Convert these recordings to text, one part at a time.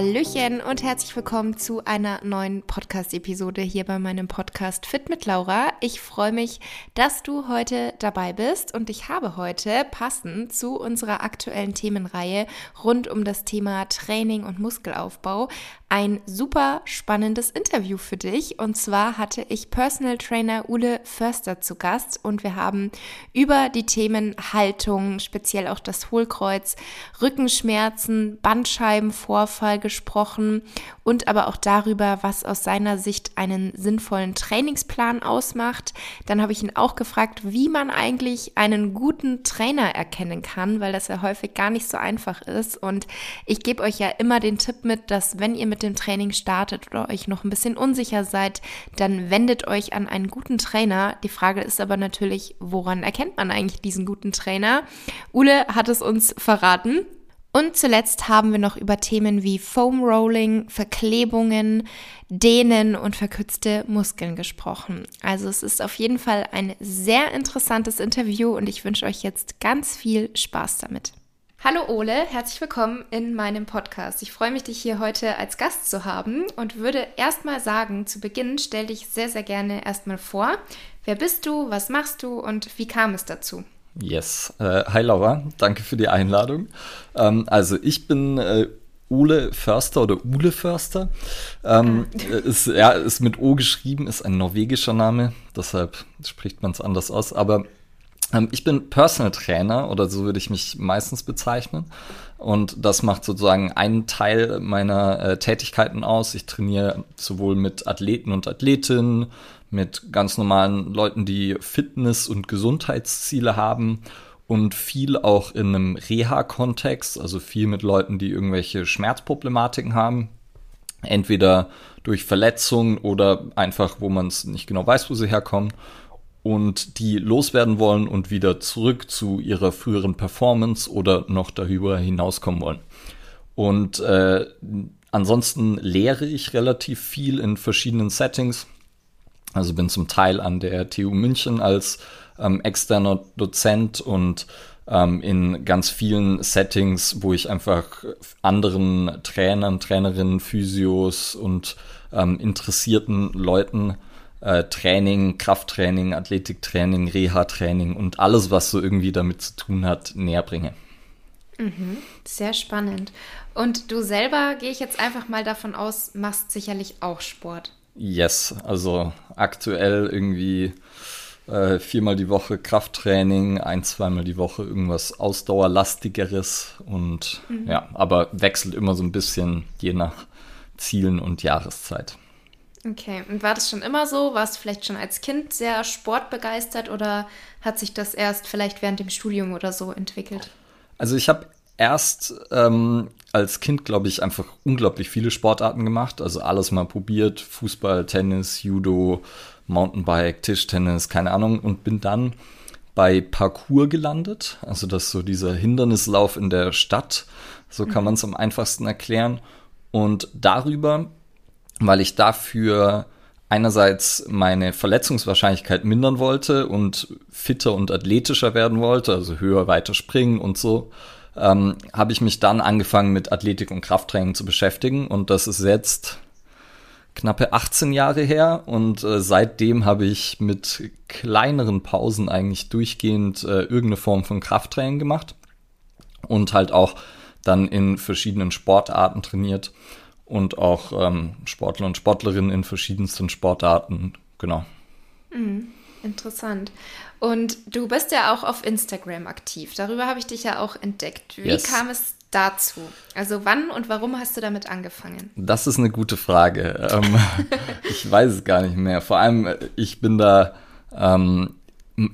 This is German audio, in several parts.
Hallöchen und herzlich willkommen zu einer neuen Podcast-Episode hier bei meinem Podcast Fit mit Laura. Ich freue mich, dass du heute dabei bist und ich habe heute passend zu unserer aktuellen Themenreihe rund um das Thema Training und Muskelaufbau ein super spannendes Interview für dich. Und zwar hatte ich Personal Trainer Ule Förster zu Gast und wir haben über die Themen Haltung, speziell auch das Hohlkreuz, Rückenschmerzen, Bandscheibenvorfall gesprochen und aber auch darüber, was aus seiner Sicht einen sinnvollen Trainingsplan ausmacht. Dann habe ich ihn auch gefragt, wie man eigentlich einen guten Trainer erkennen kann, weil das ja häufig gar nicht so einfach ist. Und ich gebe euch ja immer den Tipp mit, dass wenn ihr mit dem Training startet oder euch noch ein bisschen unsicher seid, dann wendet euch an einen guten Trainer. Die Frage ist aber natürlich, woran erkennt man eigentlich diesen guten Trainer? Ule hat es uns verraten. Und zuletzt haben wir noch über Themen wie Foam Rolling, Verklebungen, Dehnen und verkürzte Muskeln gesprochen. Also es ist auf jeden Fall ein sehr interessantes Interview und ich wünsche euch jetzt ganz viel Spaß damit. Hallo Ole, herzlich willkommen in meinem Podcast. Ich freue mich, dich hier heute als Gast zu haben und würde erstmal sagen, zu Beginn stell dich sehr, sehr gerne erstmal vor. Wer bist du, was machst du und wie kam es dazu? Yes. Äh, hi Laura, danke für die Einladung. Ähm, also ich bin äh, Ole Förster oder Ule Förster. Ähm, ah. ist, ja, ist mit O geschrieben, ist ein norwegischer Name, deshalb spricht man es anders aus. Aber ich bin Personal Trainer oder so würde ich mich meistens bezeichnen. Und das macht sozusagen einen Teil meiner äh, Tätigkeiten aus. Ich trainiere sowohl mit Athleten und Athletinnen, mit ganz normalen Leuten, die Fitness- und Gesundheitsziele haben und viel auch in einem Reha-Kontext, also viel mit Leuten, die irgendwelche Schmerzproblematiken haben. Entweder durch Verletzungen oder einfach, wo man es nicht genau weiß, wo sie herkommen und die loswerden wollen und wieder zurück zu ihrer früheren Performance oder noch darüber hinauskommen wollen. Und äh, ansonsten lehre ich relativ viel in verschiedenen Settings. Also bin zum Teil an der TU München als ähm, externer Dozent und ähm, in ganz vielen Settings, wo ich einfach anderen Trainern, Trainerinnen, Physios und ähm, interessierten Leuten äh, Training, Krafttraining, Athletiktraining, Reha-Training und alles, was so irgendwie damit zu tun hat, näher bringe. Mhm, sehr spannend. Und du selber, gehe ich jetzt einfach mal davon aus, machst sicherlich auch Sport. Yes, also aktuell irgendwie äh, viermal die Woche Krafttraining, ein, zweimal die Woche irgendwas Ausdauerlastigeres und mhm. ja, aber wechselt immer so ein bisschen je nach Zielen und Jahreszeit. Okay, und war das schon immer so? Warst du vielleicht schon als Kind sehr sportbegeistert oder hat sich das erst vielleicht während dem Studium oder so entwickelt? Also ich habe erst ähm, als Kind, glaube ich, einfach unglaublich viele Sportarten gemacht. Also alles mal probiert. Fußball, Tennis, Judo, Mountainbike, Tischtennis, keine Ahnung. Und bin dann bei Parkour gelandet. Also das ist so dieser Hindernislauf in der Stadt. So kann mhm. man es am einfachsten erklären. Und darüber weil ich dafür einerseits meine Verletzungswahrscheinlichkeit mindern wollte und fitter und athletischer werden wollte, also höher, weiter springen und so, ähm, habe ich mich dann angefangen mit Athletik und Krafttraining zu beschäftigen. Und das ist jetzt knappe 18 Jahre her. Und äh, seitdem habe ich mit kleineren Pausen eigentlich durchgehend äh, irgendeine Form von Krafttraining gemacht und halt auch dann in verschiedenen Sportarten trainiert und auch ähm, Sportler und Sportlerinnen in verschiedensten Sportarten. Genau. Mhm, interessant. Und du bist ja auch auf Instagram aktiv. Darüber habe ich dich ja auch entdeckt. Wie yes. kam es dazu? Also wann und warum hast du damit angefangen? Das ist eine gute Frage. Ähm, ich weiß es gar nicht mehr. Vor allem, äh, ich bin da ähm,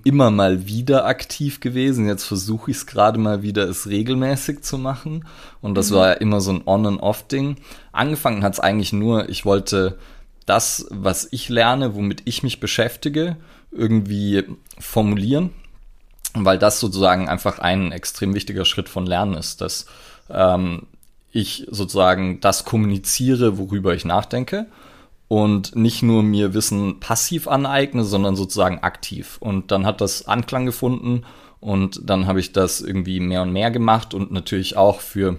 immer mal wieder aktiv gewesen. Jetzt versuche ich es gerade mal wieder, es regelmäßig zu machen. Und das mhm. war ja immer so ein On- and Off-Ding. Angefangen hat es eigentlich nur, ich wollte das, was ich lerne, womit ich mich beschäftige, irgendwie formulieren. Weil das sozusagen einfach ein extrem wichtiger Schritt von Lernen ist, dass ähm, ich sozusagen das kommuniziere, worüber ich nachdenke und nicht nur mir Wissen passiv aneigne, sondern sozusagen aktiv. Und dann hat das Anklang gefunden und dann habe ich das irgendwie mehr und mehr gemacht und natürlich auch für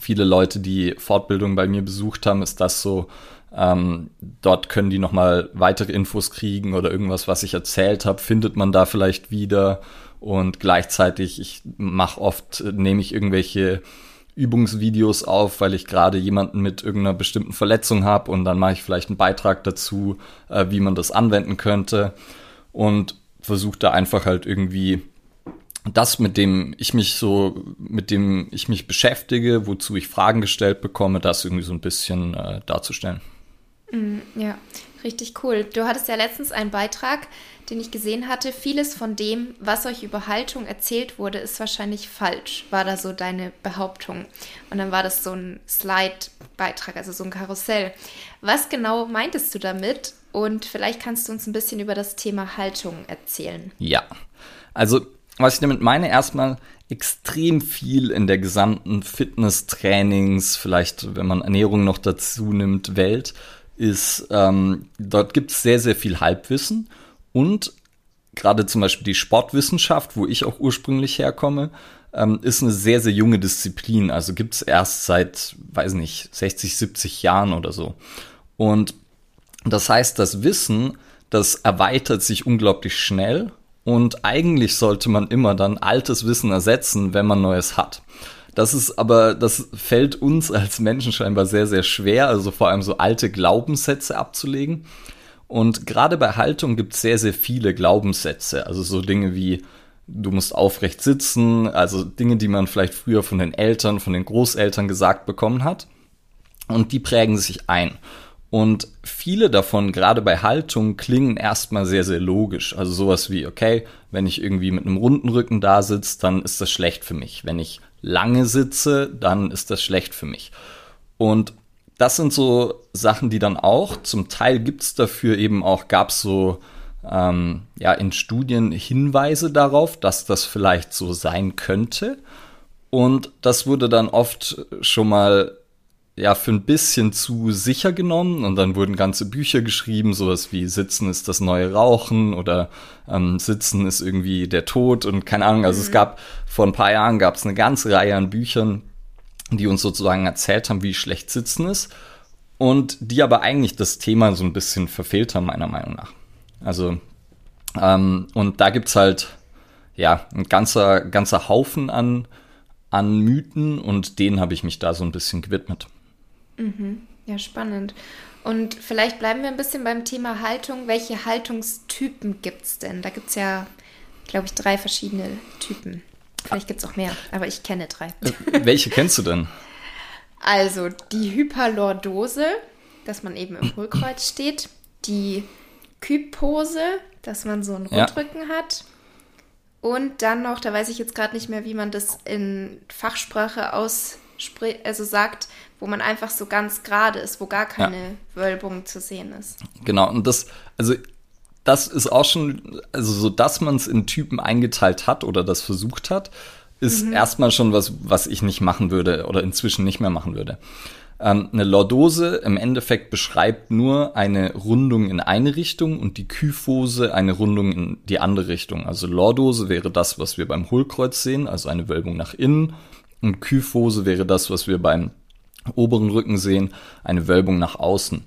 viele Leute, die Fortbildung bei mir besucht haben, ist das so, ähm, dort können die nochmal weitere Infos kriegen oder irgendwas, was ich erzählt habe, findet man da vielleicht wieder. Und gleichzeitig, ich mache oft, nehme ich irgendwelche Übungsvideos auf, weil ich gerade jemanden mit irgendeiner bestimmten Verletzung habe und dann mache ich vielleicht einen Beitrag dazu, äh, wie man das anwenden könnte und versuche da einfach halt irgendwie das, mit dem ich mich so, mit dem ich mich beschäftige, wozu ich Fragen gestellt bekomme, das irgendwie so ein bisschen äh, darzustellen. Mm, ja, richtig cool. Du hattest ja letztens einen Beitrag, den ich gesehen hatte. Vieles von dem, was euch über Haltung erzählt wurde, ist wahrscheinlich falsch, war da so deine Behauptung. Und dann war das so ein Slide-Beitrag, also so ein Karussell. Was genau meintest du damit? Und vielleicht kannst du uns ein bisschen über das Thema Haltung erzählen. Ja, also was ich damit meine, erstmal extrem viel in der gesamten Fitness-Trainings, vielleicht wenn man Ernährung noch dazu nimmt, Welt, ist, ähm, dort gibt es sehr, sehr viel Halbwissen und gerade zum Beispiel die Sportwissenschaft, wo ich auch ursprünglich herkomme, ähm, ist eine sehr, sehr junge Disziplin. Also gibt es erst seit, weiß nicht, 60, 70 Jahren oder so. Und das heißt, das Wissen, das erweitert sich unglaublich schnell und eigentlich sollte man immer dann altes Wissen ersetzen, wenn man neues hat. Das ist aber, das fällt uns als Menschen scheinbar sehr, sehr schwer, also vor allem so alte Glaubenssätze abzulegen. Und gerade bei Haltung gibt es sehr, sehr viele Glaubenssätze. Also so Dinge wie, du musst aufrecht sitzen, also Dinge, die man vielleicht früher von den Eltern, von den Großeltern gesagt bekommen hat. Und die prägen sich ein. Und viele davon, gerade bei Haltung, klingen erstmal sehr, sehr logisch. Also sowas wie, okay, wenn ich irgendwie mit einem runden Rücken da sitze, dann ist das schlecht für mich. Wenn ich lange sitze, dann ist das schlecht für mich. Und das sind so Sachen, die dann auch, zum Teil gibt es dafür eben auch, gab es so ähm, ja, in Studien Hinweise darauf, dass das vielleicht so sein könnte. Und das wurde dann oft schon mal ja für ein bisschen zu sicher genommen und dann wurden ganze Bücher geschrieben, sowas wie Sitzen ist das neue Rauchen oder ähm, Sitzen ist irgendwie der Tod und keine Ahnung. Also mhm. es gab vor ein paar Jahren gab es eine ganze Reihe an Büchern, die uns sozusagen erzählt haben, wie schlecht Sitzen ist und die aber eigentlich das Thema so ein bisschen verfehlt haben meiner Meinung nach. Also ähm, und da gibt's halt ja ein ganzer ganzer Haufen an an Mythen und denen habe ich mich da so ein bisschen gewidmet. Mhm. Ja, spannend. Und vielleicht bleiben wir ein bisschen beim Thema Haltung. Welche Haltungstypen gibt es denn? Da gibt es ja, glaube ich, drei verschiedene Typen. Vielleicht gibt es auch mehr, aber ich kenne drei. Äh, welche kennst du denn? Also die Hyperlordose, dass man eben im Hohlkreuz steht. Die Kypose, dass man so einen Rundrücken ja. hat. Und dann noch, da weiß ich jetzt gerade nicht mehr, wie man das in Fachsprache ausspricht, also sagt, wo man einfach so ganz gerade ist, wo gar keine ja. Wölbung zu sehen ist. Genau, und das, also das ist auch schon, also so, dass man es in Typen eingeteilt hat oder das versucht hat, ist mhm. erstmal schon was, was ich nicht machen würde oder inzwischen nicht mehr machen würde. Ähm, eine Lordose im Endeffekt beschreibt nur eine Rundung in eine Richtung und die Kyphose eine Rundung in die andere Richtung. Also Lordose wäre das, was wir beim Hohlkreuz sehen, also eine Wölbung nach innen. Und Kyphose wäre das, was wir beim oberen Rücken sehen, eine Wölbung nach außen.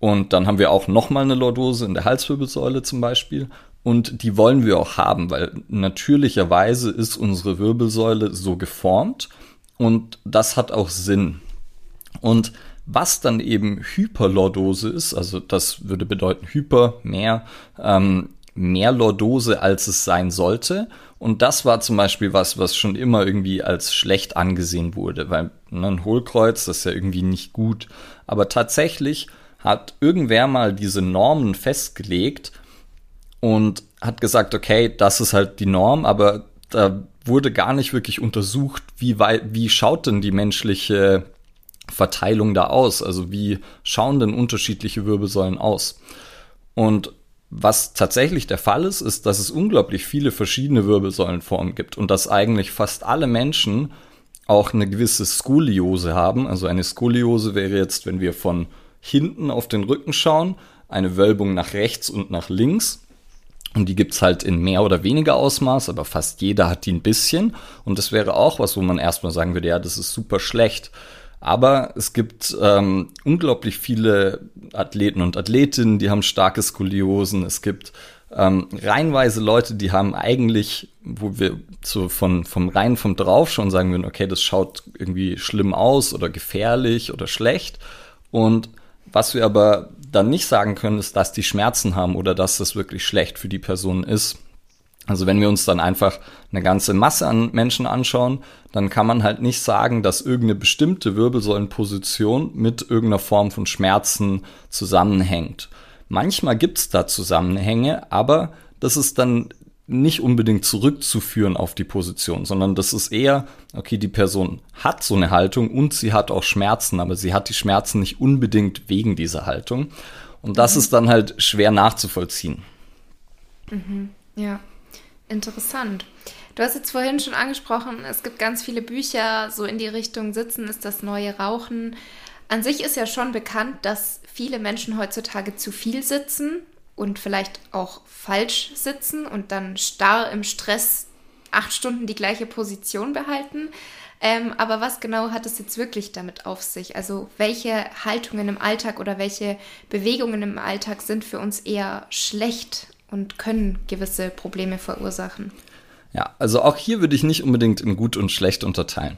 Und dann haben wir auch nochmal eine Lordose in der Halswirbelsäule zum Beispiel. Und die wollen wir auch haben, weil natürlicherweise ist unsere Wirbelsäule so geformt und das hat auch Sinn. Und was dann eben Hyperlordose ist, also das würde bedeuten Hyper, mehr, ähm, mehr Lordose, als es sein sollte. Und das war zum Beispiel was, was schon immer irgendwie als schlecht angesehen wurde, weil ne, ein Hohlkreuz, das ist ja irgendwie nicht gut. Aber tatsächlich hat irgendwer mal diese Normen festgelegt und hat gesagt, okay, das ist halt die Norm, aber da wurde gar nicht wirklich untersucht, wie wie schaut denn die menschliche Verteilung da aus? Also wie schauen denn unterschiedliche Wirbelsäulen aus? Und was tatsächlich der Fall ist, ist, dass es unglaublich viele verschiedene Wirbelsäulenformen gibt und dass eigentlich fast alle Menschen auch eine gewisse Skoliose haben. Also eine Skoliose wäre jetzt, wenn wir von hinten auf den Rücken schauen, eine Wölbung nach rechts und nach links. Und die gibt's halt in mehr oder weniger Ausmaß, aber fast jeder hat die ein bisschen. Und das wäre auch was, wo man erstmal sagen würde, ja, das ist super schlecht. Aber es gibt ähm, unglaublich viele Athleten und Athletinnen, die haben starke Skoliosen. Es gibt ähm, reihenweise Leute, die haben eigentlich, wo wir so von, vom rein vom drauf schon sagen würden, okay, das schaut irgendwie schlimm aus oder gefährlich oder schlecht. Und was wir aber dann nicht sagen können, ist, dass die Schmerzen haben oder dass das wirklich schlecht für die Person ist. Also wenn wir uns dann einfach eine ganze Masse an Menschen anschauen, dann kann man halt nicht sagen, dass irgendeine bestimmte Wirbelsäulenposition mit irgendeiner Form von Schmerzen zusammenhängt. Manchmal gibt's da Zusammenhänge, aber das ist dann nicht unbedingt zurückzuführen auf die Position, sondern das ist eher, okay, die Person hat so eine Haltung und sie hat auch Schmerzen, aber sie hat die Schmerzen nicht unbedingt wegen dieser Haltung. Und das mhm. ist dann halt schwer nachzuvollziehen. Mhm. Ja. Interessant. Du hast jetzt vorhin schon angesprochen, es gibt ganz viele Bücher, so in die Richtung Sitzen ist das neue Rauchen. An sich ist ja schon bekannt, dass viele Menschen heutzutage zu viel sitzen und vielleicht auch falsch sitzen und dann starr im Stress acht Stunden die gleiche Position behalten. Ähm, aber was genau hat es jetzt wirklich damit auf sich? Also welche Haltungen im Alltag oder welche Bewegungen im Alltag sind für uns eher schlecht und können gewisse Probleme verursachen. Ja, also auch hier würde ich nicht unbedingt in gut und schlecht unterteilen.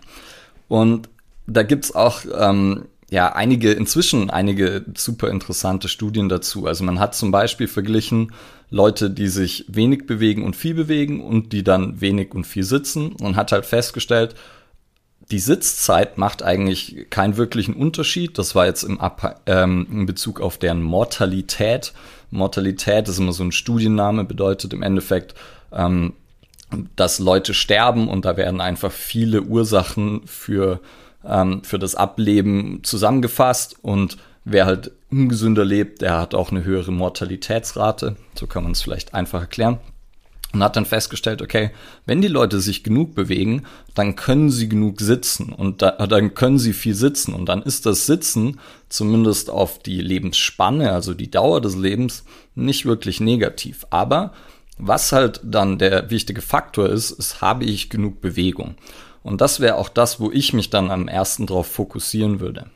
Und da gibt's auch ähm, ja einige, inzwischen einige super interessante Studien dazu. Also man hat zum Beispiel verglichen Leute, die sich wenig bewegen und viel bewegen und die dann wenig und viel sitzen und hat halt festgestellt, die Sitzzeit macht eigentlich keinen wirklichen Unterschied. Das war jetzt im, Ab ähm, in Bezug auf deren Mortalität. Mortalität ist immer so ein Studienname, bedeutet im Endeffekt, ähm, dass Leute sterben und da werden einfach viele Ursachen für, ähm, für das Ableben zusammengefasst und wer halt ungesünder lebt, der hat auch eine höhere Mortalitätsrate. So kann man es vielleicht einfach erklären und hat dann festgestellt, okay, wenn die Leute sich genug bewegen, dann können sie genug sitzen und da, dann können sie viel sitzen und dann ist das Sitzen zumindest auf die Lebensspanne, also die Dauer des Lebens, nicht wirklich negativ. Aber was halt dann der wichtige Faktor ist, ist, habe ich genug Bewegung? Und das wäre auch das, wo ich mich dann am ersten drauf fokussieren würde.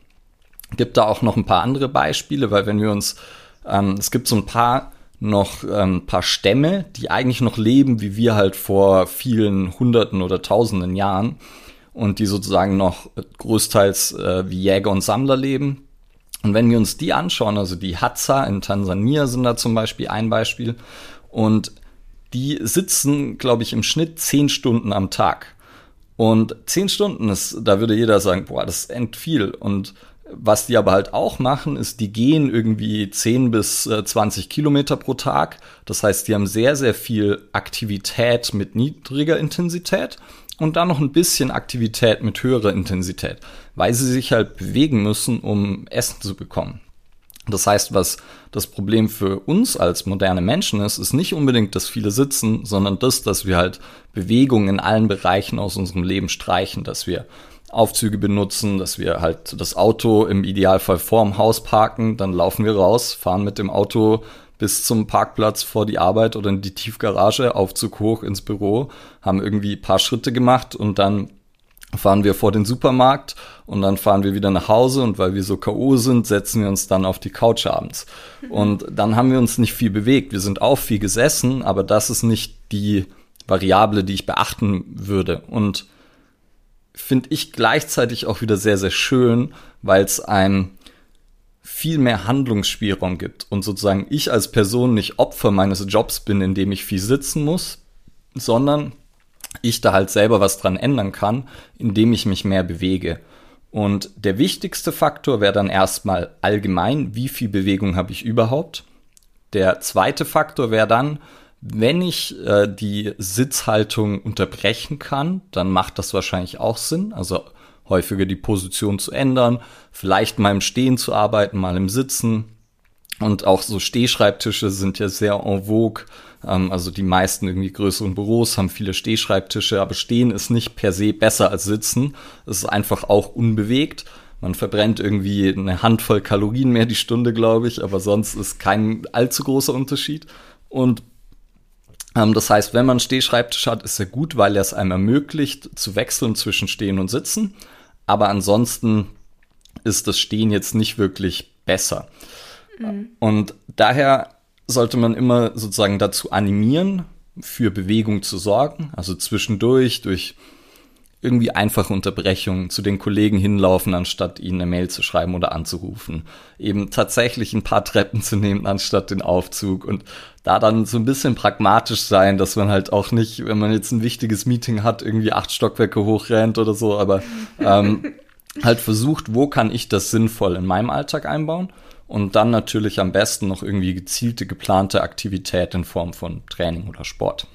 Gibt da auch noch ein paar andere Beispiele, weil wenn wir uns, ähm, es gibt so ein paar noch ähm, paar Stämme, die eigentlich noch leben, wie wir halt vor vielen Hunderten oder Tausenden Jahren und die sozusagen noch größtenteils äh, wie Jäger und Sammler leben. Und wenn wir uns die anschauen, also die Hadza in Tansania sind da zum Beispiel ein Beispiel und die sitzen, glaube ich, im Schnitt zehn Stunden am Tag. Und zehn Stunden ist, da würde jeder sagen, boah, das ist viel. Und was die aber halt auch machen, ist, die gehen irgendwie 10 bis 20 äh, Kilometer pro Tag. Das heißt, die haben sehr, sehr viel Aktivität mit niedriger Intensität und dann noch ein bisschen Aktivität mit höherer Intensität, weil sie sich halt bewegen müssen, um Essen zu bekommen. Das heißt, was das Problem für uns als moderne Menschen ist, ist nicht unbedingt, dass viele sitzen, sondern das, dass wir halt Bewegung in allen Bereichen aus unserem Leben streichen, dass wir Aufzüge benutzen, dass wir halt das Auto im Idealfall vorm Haus parken, dann laufen wir raus, fahren mit dem Auto bis zum Parkplatz vor die Arbeit oder in die Tiefgarage, Aufzug hoch ins Büro, haben irgendwie paar Schritte gemacht und dann fahren wir vor den Supermarkt und dann fahren wir wieder nach Hause und weil wir so K.O. sind, setzen wir uns dann auf die Couch abends. Und dann haben wir uns nicht viel bewegt. Wir sind auch viel gesessen, aber das ist nicht die Variable, die ich beachten würde. Und finde ich gleichzeitig auch wieder sehr, sehr schön, weil es einem viel mehr Handlungsspielraum gibt und sozusagen ich als Person nicht Opfer meines Jobs bin, in dem ich viel sitzen muss, sondern ich da halt selber was dran ändern kann, indem ich mich mehr bewege. Und der wichtigste Faktor wäre dann erstmal allgemein, wie viel Bewegung habe ich überhaupt. Der zweite Faktor wäre dann, wenn ich äh, die Sitzhaltung unterbrechen kann, dann macht das wahrscheinlich auch Sinn. Also häufiger die Position zu ändern, vielleicht mal im Stehen zu arbeiten, mal im Sitzen. Und auch so Stehschreibtische sind ja sehr en vogue. Ähm, also die meisten irgendwie größeren Büros haben viele Stehschreibtische, aber Stehen ist nicht per se besser als Sitzen. Es ist einfach auch unbewegt. Man verbrennt irgendwie eine Handvoll Kalorien mehr die Stunde, glaube ich, aber sonst ist kein allzu großer Unterschied. Und Ähm, das heißt, wenn man einen Stehschreibtisch hat, ist er gut, weil er es einem ermöglicht, zu wechseln zwischen Stehen und Sitzen. Aber ansonsten ist das Stehen jetzt nicht wirklich besser. Mhm. Und daher sollte man immer sozusagen dazu animieren, für Bewegung zu sorgen, also zwischendurch durch irgendwie einfache Unterbrechungen zu den Kollegen hinlaufen, anstatt ihnen eine Mail zu schreiben oder anzurufen. Eben tatsächlich ein paar Treppen zu nehmen, anstatt den Aufzug und da dann so ein bisschen pragmatisch sein, dass man halt auch nicht, wenn man jetzt ein wichtiges Meeting hat, irgendwie acht Stockwerke hochrennt oder so, aber ähm, halt versucht, wo kann ich das sinnvoll in meinem Alltag einbauen und dann natürlich am besten noch irgendwie gezielte, geplante Aktivität in Form von Training oder Sport.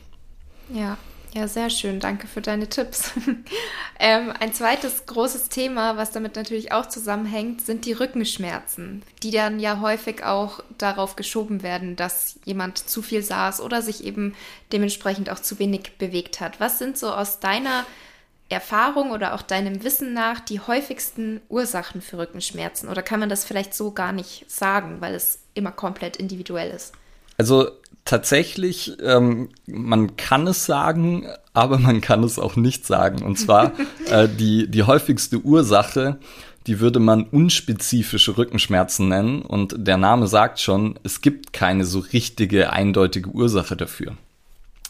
Ja, ja, sehr schön. Danke für deine Tipps. ähm, ein zweites großes Thema, was damit natürlich auch zusammenhängt, sind die Rückenschmerzen, die dann ja häufig auch darauf geschoben werden, dass jemand zu viel saß oder sich eben dementsprechend auch zu wenig bewegt hat. Was sind so aus deiner Erfahrung oder auch deinem Wissen nach die häufigsten Ursachen für Rückenschmerzen? Oder kann man das vielleicht so gar nicht sagen, weil es immer komplett individuell ist? Also tatsächlich, ähm, man kann es sagen, aber man kann es auch nicht sagen. Und zwar äh, die, die häufigste Ursache, die würde man unspezifische Rückenschmerzen nennen. Und der Name sagt schon, es gibt keine so richtige, eindeutige Ursache dafür.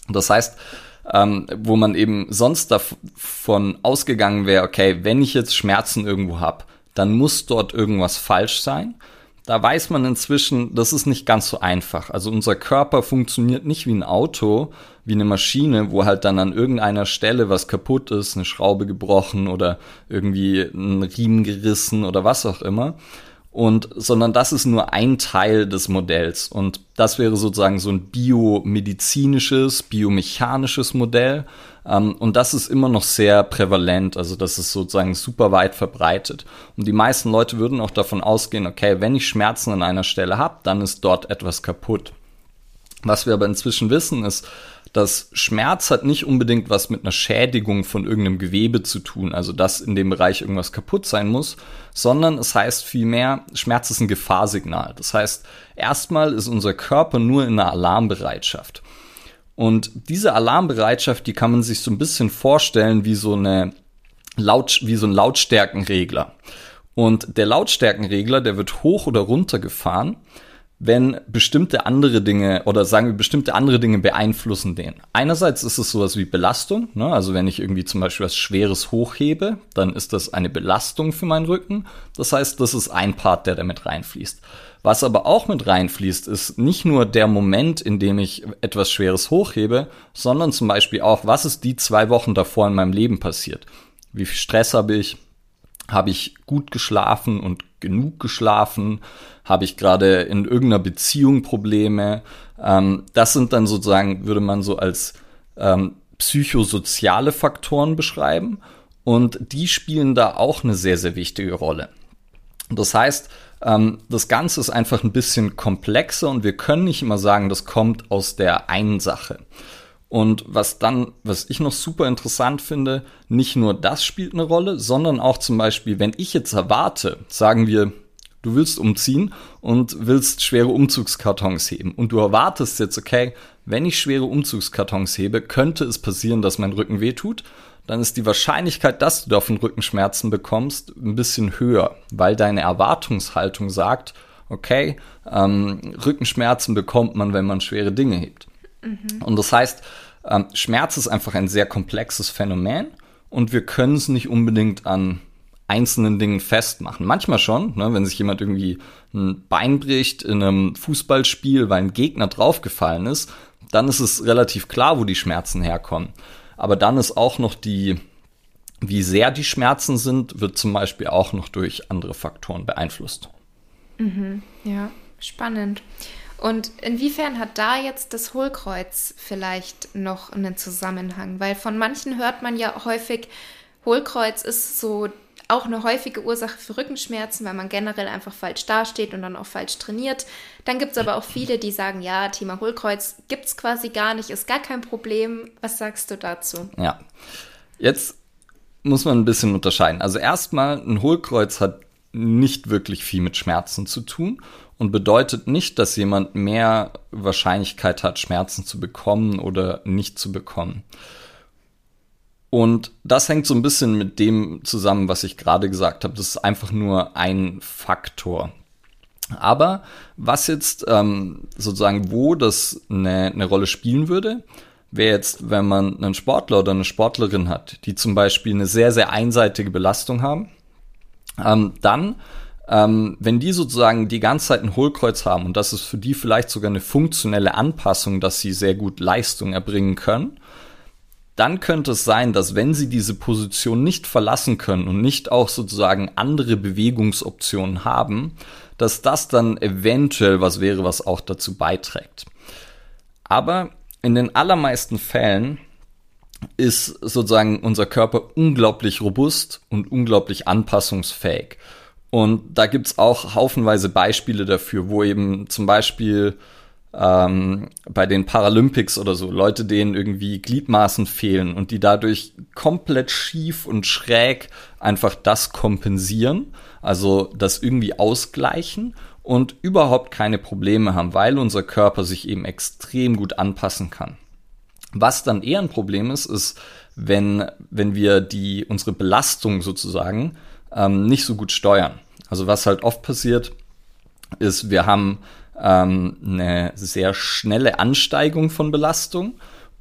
Das heißt, ähm, wo man eben sonst davon ausgegangen wäre, okay, wenn ich jetzt Schmerzen irgendwo habe, dann muss dort irgendwas falsch sein da weiß man inzwischen, das ist nicht ganz so einfach. Also unser Körper funktioniert nicht wie ein Auto, wie eine Maschine, wo halt dann an irgendeiner Stelle was kaputt ist, eine Schraube gebrochen oder irgendwie ein Riemen gerissen oder was auch immer, und sondern das ist nur ein Teil des Modells. Und das wäre sozusagen so ein biomedizinisches, biomechanisches Modell. Ähm, und das ist immer noch sehr prävalent, also das ist sozusagen super weit verbreitet. Und die meisten Leute würden auch davon ausgehen, okay, wenn ich Schmerzen an einer Stelle habe, dann ist dort etwas kaputt. Was wir aber inzwischen wissen ist, dass Schmerz hat nicht unbedingt was mit einer Schädigung von irgendeinem Gewebe zu tun, also dass in dem Bereich irgendwas kaputt sein muss, sondern es heißt vielmehr, Schmerz ist ein Gefahrsignal. Das heißt, erstmal ist unser Körper nur in einer Alarmbereitschaft. Und diese Alarmbereitschaft, die kann man sich so ein bisschen vorstellen wie so eine Laut, wie so ein Lautstärkenregler. Und der Lautstärkenregler, der wird hoch oder runter gefahren wenn bestimmte andere Dinge oder sagen wir bestimmte andere Dinge beeinflussen den. Einerseits ist es sowas wie Belastung, ne? also wenn ich irgendwie zum Beispiel was Schweres hochhebe, dann ist das eine Belastung für meinen Rücken. Das heißt, das ist ein Part, der damit reinfließt. Was aber auch mit reinfließt, ist nicht nur der Moment, in dem ich etwas Schweres hochhebe, sondern zum Beispiel auch, was ist die zwei Wochen davor in meinem Leben passiert? Wie viel Stress habe ich? Habe ich gut geschlafen und genug geschlafen? Habe ich gerade in irgendeiner Beziehung Probleme? Ähm, das sind dann sozusagen, würde man so als ähm, psychosoziale Faktoren beschreiben. Und die spielen da auch eine sehr, sehr wichtige Rolle. Das heißt, ähm, das Ganze ist einfach ein bisschen komplexer und wir können nicht immer sagen, das kommt aus der einen Sache. Und was dann, was ich noch super interessant finde, nicht nur das spielt eine Rolle, sondern auch zum Beispiel, wenn ich jetzt erwarte, sagen wir, du willst umziehen und willst schwere Umzugskartons heben und du erwartest jetzt, okay, wenn ich schwere Umzugskartons hebe, könnte es passieren, dass mein Rücken wehtut, dann ist die Wahrscheinlichkeit, dass du davon Rückenschmerzen bekommst, ein bisschen höher, weil deine Erwartungshaltung sagt, okay, ähm, Rückenschmerzen bekommt man, wenn man schwere Dinge hebt. Mhm. Und das heißt, ähm, Schmerz ist einfach ein sehr komplexes Phänomen und wir können es nicht unbedingt an einzelnen Dingen festmachen. Manchmal schon, ne, wenn sich jemand irgendwie ein Bein bricht in einem Fußballspiel, weil ein Gegner draufgefallen ist, dann ist es relativ klar, wo die Schmerzen herkommen. Aber dann ist auch noch die, wie sehr die Schmerzen sind, wird zum Beispiel auch noch durch andere Faktoren beeinflusst. Mhm, ja, spannend. Und inwiefern hat da jetzt das Hohlkreuz vielleicht noch einen Zusammenhang? Weil von manchen hört man ja häufig, Hohlkreuz ist so auch eine häufige Ursache für Rückenschmerzen, weil man generell einfach falsch dasteht und dann auch falsch trainiert. Dann gibt es aber auch viele, die sagen, ja, Thema Hohlkreuz gibt es quasi gar nicht, ist gar kein Problem. Was sagst du dazu? Ja, jetzt muss man ein bisschen unterscheiden. Also erstmal, ein Hohlkreuz hat nicht wirklich viel mit Schmerzen zu tun und bedeutet nicht, dass jemand mehr Wahrscheinlichkeit hat, Schmerzen zu bekommen oder nicht zu bekommen. Und das hängt so ein bisschen mit dem zusammen, was ich gerade gesagt habe. Das ist einfach nur ein Faktor. Aber was jetzt ähm, sozusagen, wo das eine, eine Rolle spielen würde, wäre jetzt, wenn man einen Sportler oder eine Sportlerin hat, die zum Beispiel eine sehr, sehr einseitige Belastung haben, ähm, dann, ähm, wenn die sozusagen die ganze Zeit ein Hohlkreuz haben und das ist für die vielleicht sogar eine funktionelle Anpassung, dass sie sehr gut Leistung erbringen können, dann könnte es sein, dass wenn sie diese Position nicht verlassen können und nicht auch sozusagen andere Bewegungsoptionen haben, dass das dann eventuell was wäre, was auch dazu beiträgt. Aber in den allermeisten Fällen ist sozusagen unser Körper unglaublich robust und unglaublich anpassungsfähig. Und da gibt's auch haufenweise Beispiele dafür, wo eben zum Beispiel ähm, bei den Paralympics oder so Leute, denen irgendwie Gliedmaßen fehlen und die dadurch komplett schief und schräg einfach das kompensieren, also das irgendwie ausgleichen und überhaupt keine Probleme haben, weil unser Körper sich eben extrem gut anpassen kann. Was dann eher ein Problem ist, ist, wenn, wenn wir die, unsere Belastung sozusagen ähm, nicht so gut steuern. Also was halt oft passiert, ist, wir haben ähm, eine sehr schnelle Ansteigung von Belastung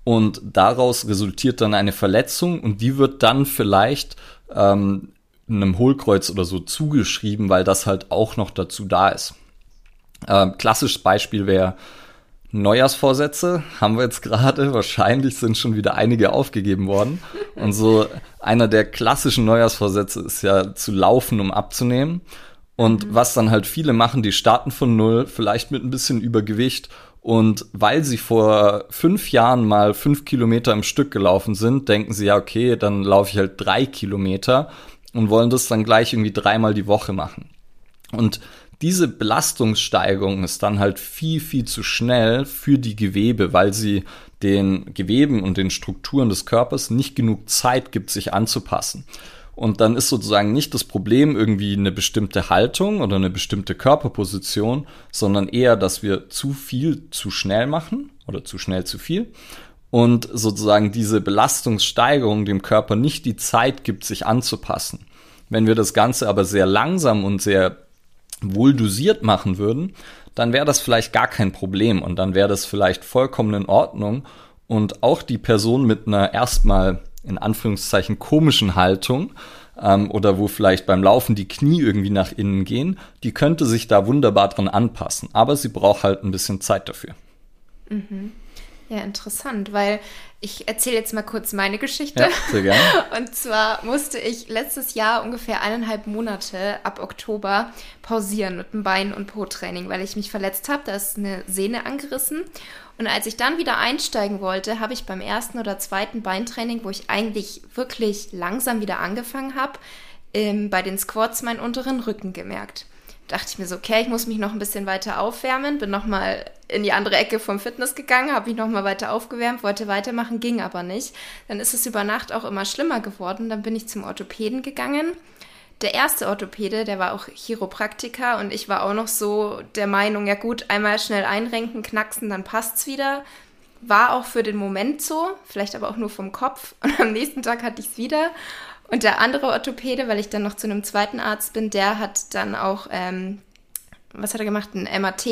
und daraus resultiert dann eine Verletzung und die wird dann vielleicht ähm, einem Hohlkreuz oder so zugeschrieben, weil das halt auch noch dazu da ist. Ähm, klassisches Beispiel wäre Neujahrsvorsätze, haben wir jetzt gerade, wahrscheinlich sind schon wieder einige aufgegeben worden. Und so einer der klassischen Neujahrsvorsätze ist ja zu laufen, um abzunehmen. Und mhm. was dann halt viele machen, die starten von null, vielleicht mit ein bisschen Übergewicht. Und weil sie vor fünf Jahren mal fünf Kilometer im Stück gelaufen sind, denken sie, ja, okay, dann laufe ich halt drei Kilometer und wollen das dann gleich irgendwie dreimal die Woche machen. Und diese Belastungssteigerung ist dann halt viel, viel zu schnell für die Gewebe, weil sie den Geweben und den Strukturen des Körpers nicht genug Zeit gibt, sich anzupassen. Und dann ist sozusagen nicht das Problem irgendwie eine bestimmte Haltung oder eine bestimmte Körperposition, sondern eher, dass wir zu viel zu schnell machen oder zu schnell zu viel und sozusagen diese Belastungssteigerung dem Körper nicht die Zeit gibt, sich anzupassen. Wenn wir das Ganze aber sehr langsam und sehr wohl dosiert machen würden, dann wäre das vielleicht gar kein Problem und dann wäre das vielleicht vollkommen in Ordnung und auch die Person mit einer erstmal in Anführungszeichen komischen Haltung ähm, oder wo vielleicht beim Laufen die Knie irgendwie nach innen gehen, die könnte sich da wunderbar dran anpassen. Aber sie braucht halt ein bisschen Zeit dafür. Mhm. Ja, interessant, weil ich erzähle jetzt mal kurz meine Geschichte. Ja, sehr gerne. Und zwar musste ich letztes Jahr ungefähr eineinhalb Monate ab Oktober pausieren mit dem Bein- und Po-Training, weil ich mich verletzt habe. Da ist eine Sehne angerissen. Und als ich dann wieder einsteigen wollte, habe ich beim ersten oder zweiten Beintraining, wo ich eigentlich wirklich langsam wieder angefangen habe, ähm, bei den Squats meinen unteren Rücken gemerkt. Dachte ich mir so, okay, ich muss mich noch ein bisschen weiter aufwärmen, bin nochmal in die andere Ecke vom Fitness gegangen, habe mich nochmal weiter aufgewärmt, wollte weitermachen, ging aber nicht. Dann ist es über Nacht auch immer schlimmer geworden. Dann bin ich zum Orthopäden gegangen der erste Orthopäde, der war auch Chiropraktiker und ich war auch noch so der Meinung, ja gut, einmal schnell einrenken, knacksen, dann passt's wieder. War auch für den Moment so, vielleicht aber auch nur vom Kopf. Und am nächsten Tag hatte ich es wieder. Und der andere Orthopäde, weil ich dann noch zu einem zweiten Arzt bin, der hat dann auch, ähm, was hat er gemacht? Ein MAT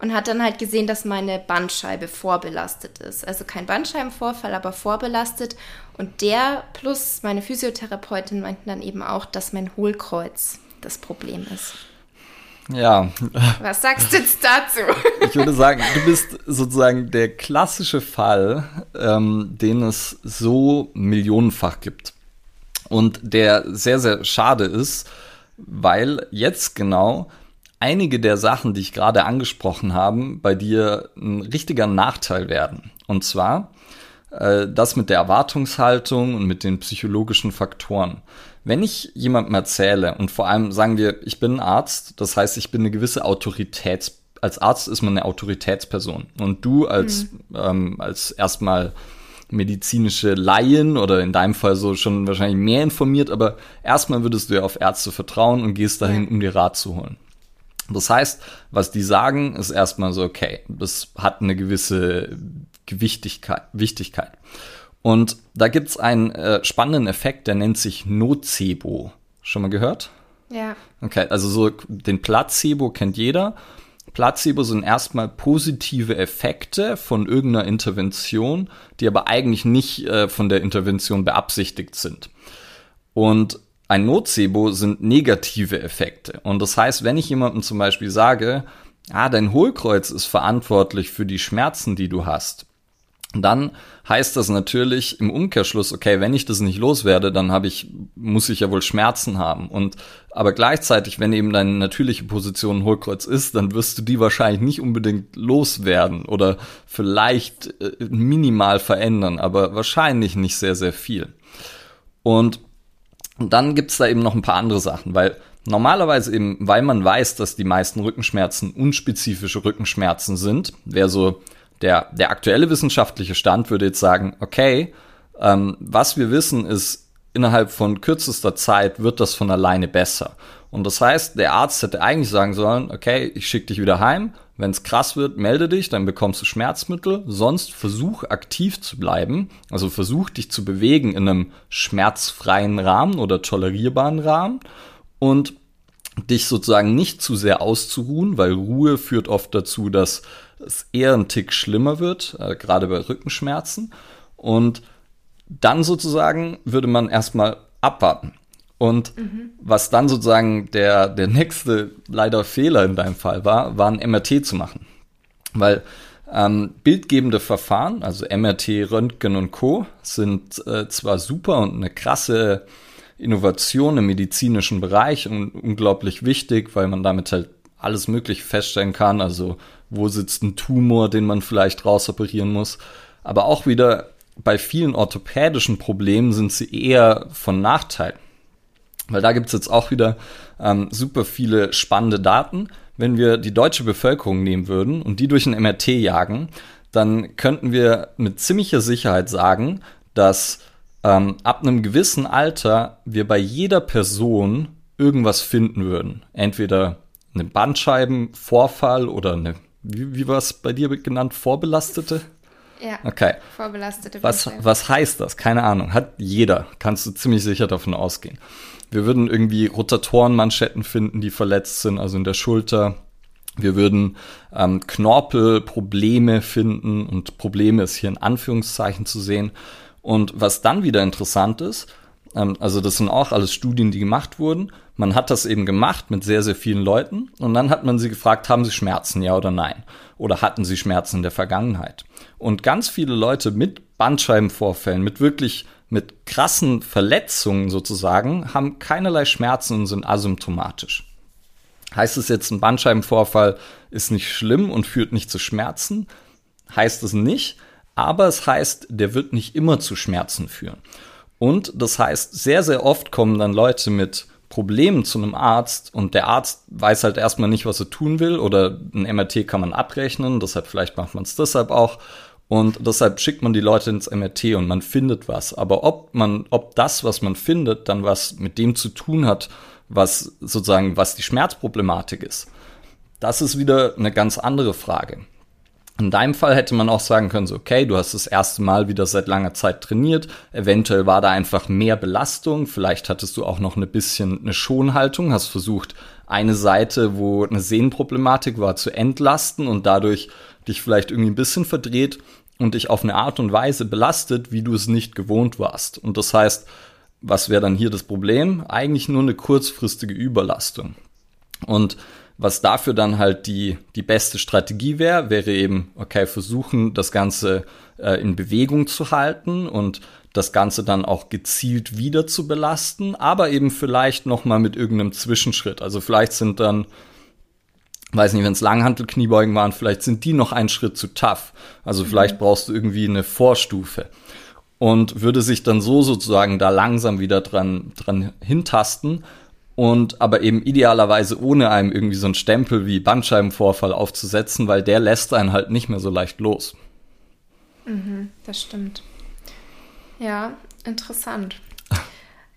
und hat dann halt gesehen, dass meine Bandscheibe vorbelastet ist. Also kein Bandscheibenvorfall, aber vorbelastet. Und der plus meine Physiotherapeutin meinten dann eben auch, dass mein Hohlkreuz das Problem ist. Ja. Was sagst du jetzt dazu? Ich würde sagen, du bist sozusagen der klassische Fall, ähm, den es so millionenfach gibt. Und der sehr, sehr schade ist, weil jetzt genau einige der Sachen, die ich gerade angesprochen habe, bei dir ein richtiger Nachteil werden. Und zwar äh, das mit der Erwartungshaltung und mit den psychologischen Faktoren. Wenn ich jemandem erzähle und vor allem sagen wir, ich bin Arzt, das heißt, ich bin eine gewisse Autoritäts als Arzt ist man eine Autoritätsperson und du als mhm. ähm, als erstmal medizinische Laien oder in deinem Fall so schon wahrscheinlich mehr informiert, aber erstmal würdest du ja auf Ärzte vertrauen und gehst dahin, um dir Rat zu holen. Das heißt, was die sagen, ist erstmal so, okay, das hat eine gewisse Gewichtigkeit, Wichtigkeit. Und da gibt's einen äh, spannenden Effekt, der nennt sich Nocebo. Schon mal gehört? Ja. Okay, also so den Placebo kennt jeder. Placebo sind erstmal positive Effekte von irgendeiner Intervention, die aber eigentlich nicht äh, von der Intervention beabsichtigt sind. Und ein Nocebo sind negative Effekte. Und das heißt, wenn ich jemandem zum Beispiel sage, ah, dein Hohlkreuz ist verantwortlich für die Schmerzen, die du hast, dann heißt das natürlich im Umkehrschluss, okay, wenn ich das nicht loswerde, dann habe ich, muss ich ja wohl Schmerzen haben. Und aber gleichzeitig, wenn eben deine natürliche Position ein Hohlkreuz ist, dann wirst du die wahrscheinlich nicht unbedingt loswerden oder vielleicht äh, minimal verändern, aber wahrscheinlich nicht sehr, sehr viel. Und dann gibt's da eben noch ein paar andere Sachen, weil normalerweise eben, weil man weiß, dass die meisten Rückenschmerzen unspezifische Rückenschmerzen sind, wäre so der, der aktuelle wissenschaftliche Stand würde jetzt sagen, okay, ähm, was wir wissen ist, innerhalb von kürzester Zeit wird das von alleine besser. Und das heißt, der Arzt hätte eigentlich sagen sollen, okay, ich schicke dich wieder heim, wenn es krass wird, melde dich, dann bekommst du Schmerzmittel, sonst versuch aktiv zu bleiben, also versuch dich zu bewegen in einem schmerzfreien Rahmen oder tolerierbaren Rahmen. Und dich sozusagen nicht zu sehr auszuruhen, weil Ruhe führt oft dazu, dass es eher ein Tick schlimmer wird, äh, gerade bei Rückenschmerzen. Und dann sozusagen würde man erstmal abwarten. Und mhm. was dann sozusagen der, der nächste leider Fehler in deinem Fall war, war ein MRT zu machen. Weil ähm, bildgebende Verfahren, also MRT, Röntgen und Co., sind äh, zwar super und eine krasse Innovation im medizinischen Bereich und unglaublich wichtig, weil man damit halt alles Mögliche feststellen kann. Also wo sitzt ein Tumor, den man vielleicht rausoperieren muss. Aber auch wieder bei vielen orthopädischen Problemen sind sie eher von Nachteil. Weil da gibt's jetzt auch wieder ähm, super viele spannende Daten. Wenn wir die deutsche Bevölkerung nehmen würden und die durch ein MRT jagen, dann könnten wir mit ziemlicher Sicherheit sagen, dass ähm, ab einem gewissen Alter wir bei jeder Person irgendwas finden würden. Entweder einen Bandscheibenvorfall oder eine wie, wie war es bei dir genannt, vorbelastete? Ja. Okay. Vorbelastete. Was, was heißt das? Keine Ahnung. Hat jeder. Kannst du ziemlich sicher davon ausgehen. Wir würden irgendwie Rotatorenmanschetten finden, die verletzt sind, also in der Schulter. Wir würden ähm, Knorpelprobleme finden und Probleme ist hier in Anführungszeichen zu sehen. Und was dann wieder interessant ist, ähm, also das sind auch alles Studien, die gemacht wurden. Man hat das eben gemacht mit sehr, sehr vielen Leuten und dann hat man sie gefragt, haben sie Schmerzen, ja oder nein? Oder hatten sie Schmerzen in der Vergangenheit? Und ganz viele Leute mit Bandscheibenvorfällen, mit wirklich mit krassen Verletzungen sozusagen, haben keinerlei Schmerzen und sind asymptomatisch. Heißt es jetzt, ein Bandscheibenvorfall ist nicht schlimm und führt nicht zu Schmerzen? Heißt es nicht, aber es heißt, der wird nicht immer zu Schmerzen führen. Und das heißt, sehr, sehr oft kommen dann Leute mit Problemen zu einem Arzt und der Arzt weiß halt erstmal nicht, was er tun will oder ein MRT kann man abrechnen, deshalb vielleicht macht man es deshalb auch und deshalb schickt man die Leute ins MRT und man findet was. Aber ob man, ob das, was man findet, dann was mit dem zu tun hat, was sozusagen, was die Schmerzproblematik ist, das ist wieder eine ganz andere Frage. In deinem Fall hätte man auch sagen können, so, okay, du hast das erste Mal wieder seit langer Zeit trainiert, eventuell war da einfach mehr Belastung, vielleicht hattest du auch noch ein bisschen eine Schonhaltung, hast versucht, eine Seite, wo eine Sehnenproblematik war, zu entlasten und dadurch dich vielleicht irgendwie ein bisschen verdreht und dich auf eine Art und Weise belastet, wie du es nicht gewohnt warst. Und das heißt, was wäre dann hier das Problem? Eigentlich nur eine kurzfristige Überlastung. Und was dafür dann halt die, die beste Strategie wäre, wäre eben, okay, versuchen, das Ganze äh, in Bewegung zu halten und das Ganze dann auch gezielt wieder zu belasten, aber eben vielleicht nochmal mit irgendeinem Zwischenschritt. Also vielleicht sind dann, weiß nicht, wenn es Langhantelkniebeugen waren, vielleicht sind die noch einen Schritt zu tough. Also vielleicht mhm. brauchst du irgendwie eine Vorstufe. Und würde sich dann so sozusagen da langsam wieder dran, dran hintasten und aber eben idealerweise ohne einem irgendwie so einen Stempel wie Bandscheibenvorfall aufzusetzen, weil der lässt einen halt nicht mehr so leicht los. Mhm, das stimmt. Ja, interessant.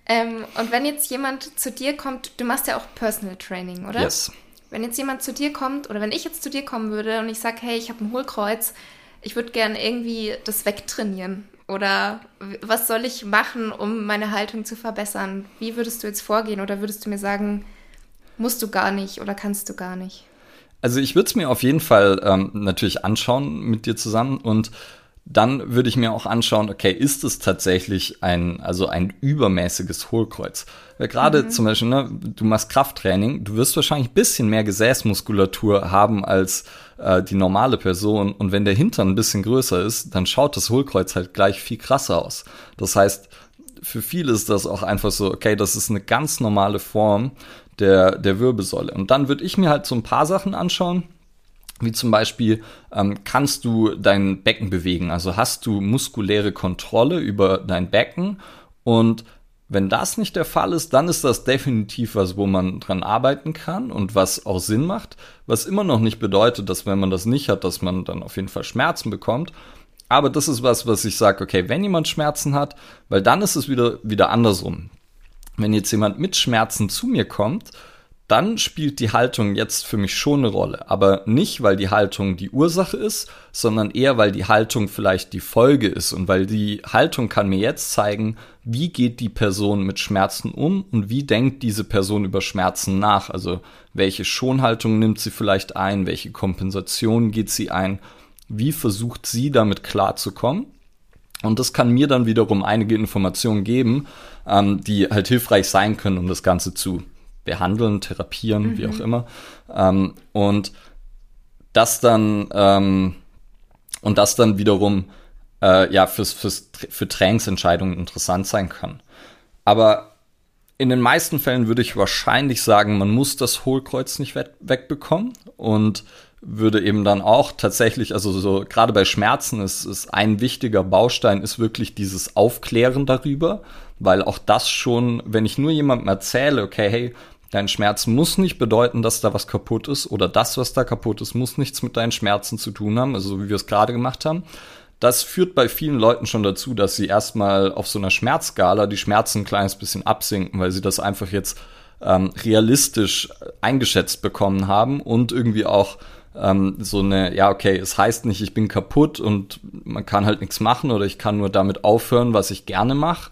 ähm, und wenn jetzt jemand zu dir kommt, du machst ja auch Personal Training, oder? Yes. Wenn jetzt jemand zu dir kommt oder wenn ich jetzt zu dir kommen würde und ich sage, hey, ich habe ein Hohlkreuz, ich würde gerne irgendwie das wegtrainieren. Oder was soll ich machen, um meine Haltung zu verbessern? Wie würdest du jetzt vorgehen? Oder würdest du mir sagen, musst du gar nicht oder kannst du gar nicht? Also ich würde es mir auf jeden Fall ähm, natürlich anschauen mit dir zusammen und dann würde ich mir auch anschauen, okay, ist es tatsächlich ein, also ein übermäßiges Hohlkreuz? Weil gerade mhm. zum Beispiel, ne, du machst Krafttraining, du wirst wahrscheinlich ein bisschen mehr Gesäßmuskulatur haben als äh, die normale Person. Und wenn der Hintern ein bisschen größer ist, dann schaut das Hohlkreuz halt gleich viel krasser aus. Das heißt, für viele ist das auch einfach so, okay, das ist eine ganz normale Form der, der Wirbelsäule. Und dann würde ich mir halt so ein paar Sachen anschauen wie zum Beispiel, ähm, kannst du dein Becken bewegen? Also hast du muskuläre Kontrolle über dein Becken? Und wenn das nicht der Fall ist, dann ist das definitiv was, wo man dran arbeiten kann und was auch Sinn macht. Was immer noch nicht bedeutet, dass wenn man das nicht hat, dass man dann auf jeden Fall Schmerzen bekommt. Aber das ist was, was ich sage, okay, wenn jemand Schmerzen hat, weil dann ist es wieder, wieder andersrum. Wenn jetzt jemand mit Schmerzen zu mir kommt dann spielt die Haltung jetzt für mich schon eine Rolle. Aber nicht, weil die Haltung die Ursache ist, sondern eher, weil die Haltung vielleicht die Folge ist. Und weil die Haltung kann mir jetzt zeigen, wie geht die Person mit Schmerzen um und wie denkt diese Person über Schmerzen nach. Also welche Schonhaltung nimmt sie vielleicht ein, welche Kompensation geht sie ein, wie versucht sie damit klarzukommen. Und das kann mir dann wiederum einige Informationen geben, ähm, die halt hilfreich sein können, um das Ganze zu behandeln, therapieren, mhm. wie auch mhm. immer. Ähm, und das dann ähm, und das dann wiederum äh, ja fürs, fürs, für Trainingsentscheidungen interessant sein kann. Aber in den meisten Fällen würde ich wahrscheinlich sagen, man muss das Hohlkreuz nicht we wegbekommen und würde eben dann auch tatsächlich, also so gerade bei Schmerzen ist, ist ein wichtiger Baustein, ist wirklich dieses Aufklären darüber, weil auch das schon, wenn ich nur jemandem erzähle, okay, hey, Dein Schmerz muss nicht bedeuten, dass da was kaputt ist oder das, was da kaputt ist, muss nichts mit deinen Schmerzen zu tun haben, also wie wir es gerade gemacht haben. Das führt bei vielen Leuten schon dazu, dass sie erstmal auf so einer Schmerzskala die Schmerzen ein kleines bisschen absinken, weil sie das einfach jetzt ähm, realistisch eingeschätzt bekommen haben und irgendwie auch ähm, so eine, ja, okay, es heißt nicht, ich bin kaputt und man kann halt nichts machen oder ich kann nur damit aufhören, was ich gerne mache.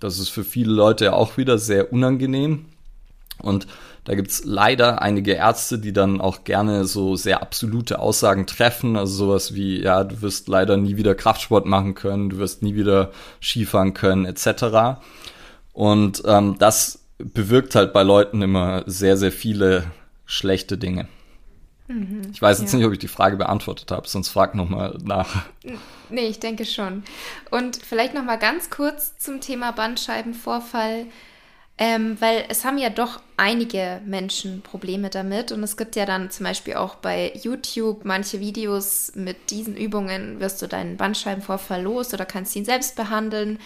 Das ist für viele Leute ja auch wieder sehr unangenehm. Und da gibt's leider einige Ärzte, die dann auch gerne so sehr absolute Aussagen treffen, also sowas wie, ja, du wirst leider nie wieder Kraftsport machen können, du wirst nie wieder Skifahren können, etc. Und ähm, das bewirkt halt bei Leuten immer sehr, sehr viele schlechte Dinge. Mhm, ich weiß jetzt ja. nicht, ob ich die Frage beantwortet habe, sonst frag nochmal nach. Nee, ich denke schon. Und vielleicht nochmal ganz kurz zum Thema Bandscheibenvorfall. Ähm, weil es haben ja doch einige Menschen Probleme damit und es gibt ja dann zum Beispiel auch bei YouTube manche Videos mit diesen Übungen, wirst du deinen Bandscheibenvorfall los oder kannst ihn selbst behandeln.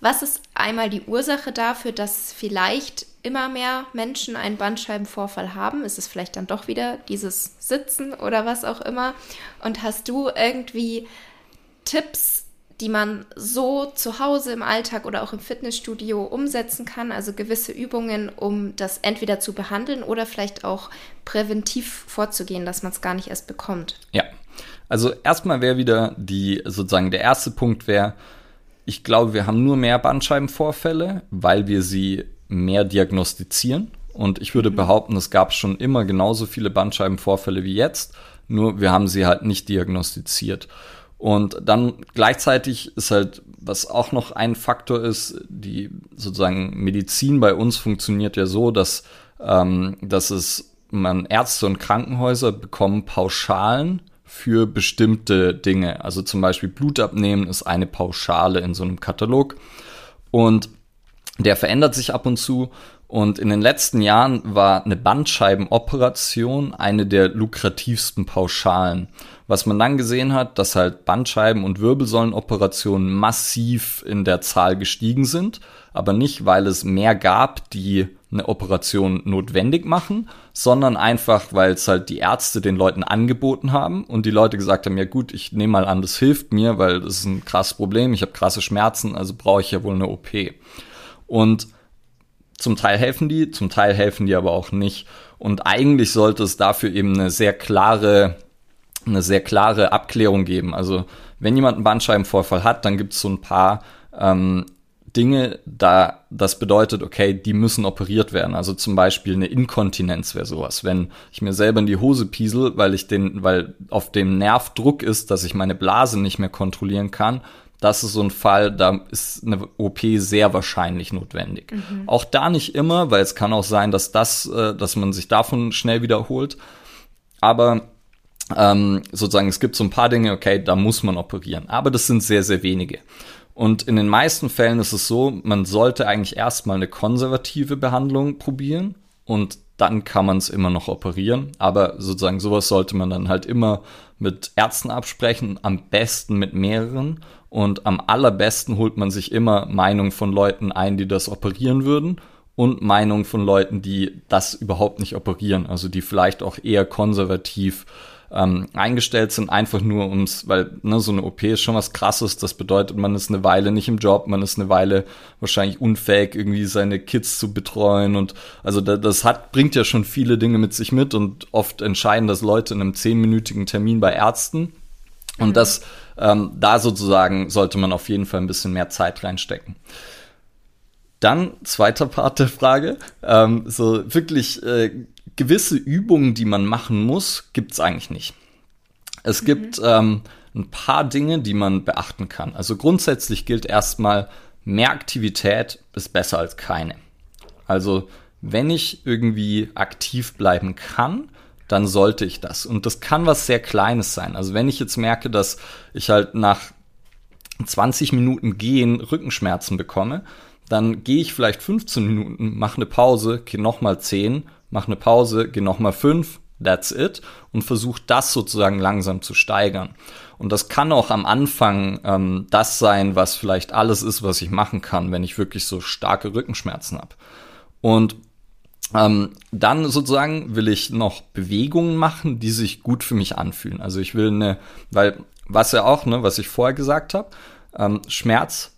Was ist einmal die Ursache dafür, dass vielleicht immer mehr Menschen einen Bandscheibenvorfall haben? Ist es vielleicht dann doch wieder dieses Sitzen oder was auch immer? Und hast du irgendwie Tipps, die man so zu Hause im Alltag oder auch im Fitnessstudio umsetzen kann, also gewisse Übungen, um das entweder zu behandeln oder vielleicht auch präventiv vorzugehen, dass man es gar nicht erst bekommt. Ja, also erstmal wäre wieder die, sozusagen der erste Punkt wäre, ich glaube, wir haben nur mehr Bandscheibenvorfälle, weil wir sie mehr diagnostizieren. Und ich würde mhm. behaupten, es gab schon immer genauso viele Bandscheibenvorfälle wie jetzt, nur wir haben sie halt nicht diagnostiziert. Und dann gleichzeitig ist halt, was auch noch ein Faktor ist, die sozusagen Medizin bei uns funktioniert ja so, dass, ähm, dass es man Ärzte und Krankenhäuser bekommen Pauschalen für bestimmte Dinge. Also zum Beispiel Blut abnehmen ist eine Pauschale in so einem Katalog. Und der verändert sich ab und zu. Und in den letzten Jahren war eine Bandscheibenoperation eine der lukrativsten Pauschalen. Was man dann gesehen hat, dass halt Bandscheiben- und Wirbelsäulenoperationen massiv in der Zahl gestiegen sind, aber nicht, weil es mehr gab, die eine Operation notwendig machen, sondern einfach, weil es halt die Ärzte den Leuten angeboten haben und die Leute gesagt haben, ja gut, ich nehme mal an, das hilft mir, weil das ist ein krasses Problem, ich habe krasse Schmerzen, also brauche ich ja wohl eine OP. Und zum Teil helfen die, zum Teil helfen die aber auch nicht. Und eigentlich sollte es dafür eben eine sehr klare, eine sehr klare Abklärung geben. Also wenn jemand einen Bandscheibenvorfall hat, dann gibt es so ein paar ähm, Dinge, da das bedeutet, okay, die müssen operiert werden. Also zum Beispiel eine Inkontinenz wäre sowas. Wenn ich mir selber in die Hose piesel, weil ich den, weil auf dem Nerv Druck ist, dass ich meine Blase nicht mehr kontrollieren kann, das ist so ein Fall, da ist eine OP sehr wahrscheinlich notwendig. Mhm. Auch da nicht immer, weil es kann auch sein, dass das, äh, dass man sich davon schnell wiederholt. Aber ähm, sozusagen, es gibt so ein paar Dinge, okay, da muss man operieren. Aber das sind sehr, sehr wenige. Und in den meisten Fällen ist es so, man sollte eigentlich erstmal eine konservative Behandlung probieren und dann kann man es immer noch operieren. Aber sozusagen sowas sollte man dann halt immer mit Ärzten absprechen, am besten mit mehreren. Und am allerbesten holt man sich immer Meinung von Leuten ein, die das operieren würden und Meinung von Leuten, die das überhaupt nicht operieren, also die vielleicht auch eher konservativ ähm, eingestellt sind, einfach nur ums, weil ne, so eine OP ist schon was krasses, das bedeutet, man ist eine Weile nicht im Job, man ist eine Weile wahrscheinlich unfähig, irgendwie seine Kids zu betreuen und also da, das hat, bringt ja schon viele Dinge mit sich mit und oft entscheiden das Leute in einem zehnminütigen Termin bei Ärzten und mhm. das, ähm, da sozusagen sollte man auf jeden Fall ein bisschen mehr Zeit reinstecken. Dann zweiter Part der Frage, ähm, so wirklich äh, gewisse Übungen, die man machen muss, gibt's eigentlich nicht. Es mhm. gibt ähm, ein paar Dinge, die man beachten kann. Also grundsätzlich gilt erstmal, mehr Aktivität ist besser als keine. Also wenn ich irgendwie aktiv bleiben kann, dann sollte ich das. Und das kann was sehr Kleines sein. Also wenn ich jetzt merke, dass ich halt nach 20 Minuten Gehen Rückenschmerzen bekomme, dann gehe ich vielleicht 15 Minuten, mache eine Pause, gehe nochmal 10 mach eine Pause, geh nochmal fünf, that's it, und versuch das sozusagen langsam zu steigern. Und das kann auch am Anfang ähm, das sein, was vielleicht alles ist, was ich machen kann, wenn ich wirklich so starke Rückenschmerzen habe. Und ähm, dann sozusagen will ich noch Bewegungen machen, die sich gut für mich anfühlen. Also ich will eine, weil was ja auch, ne, was ich vorher gesagt habe, ähm, Schmerz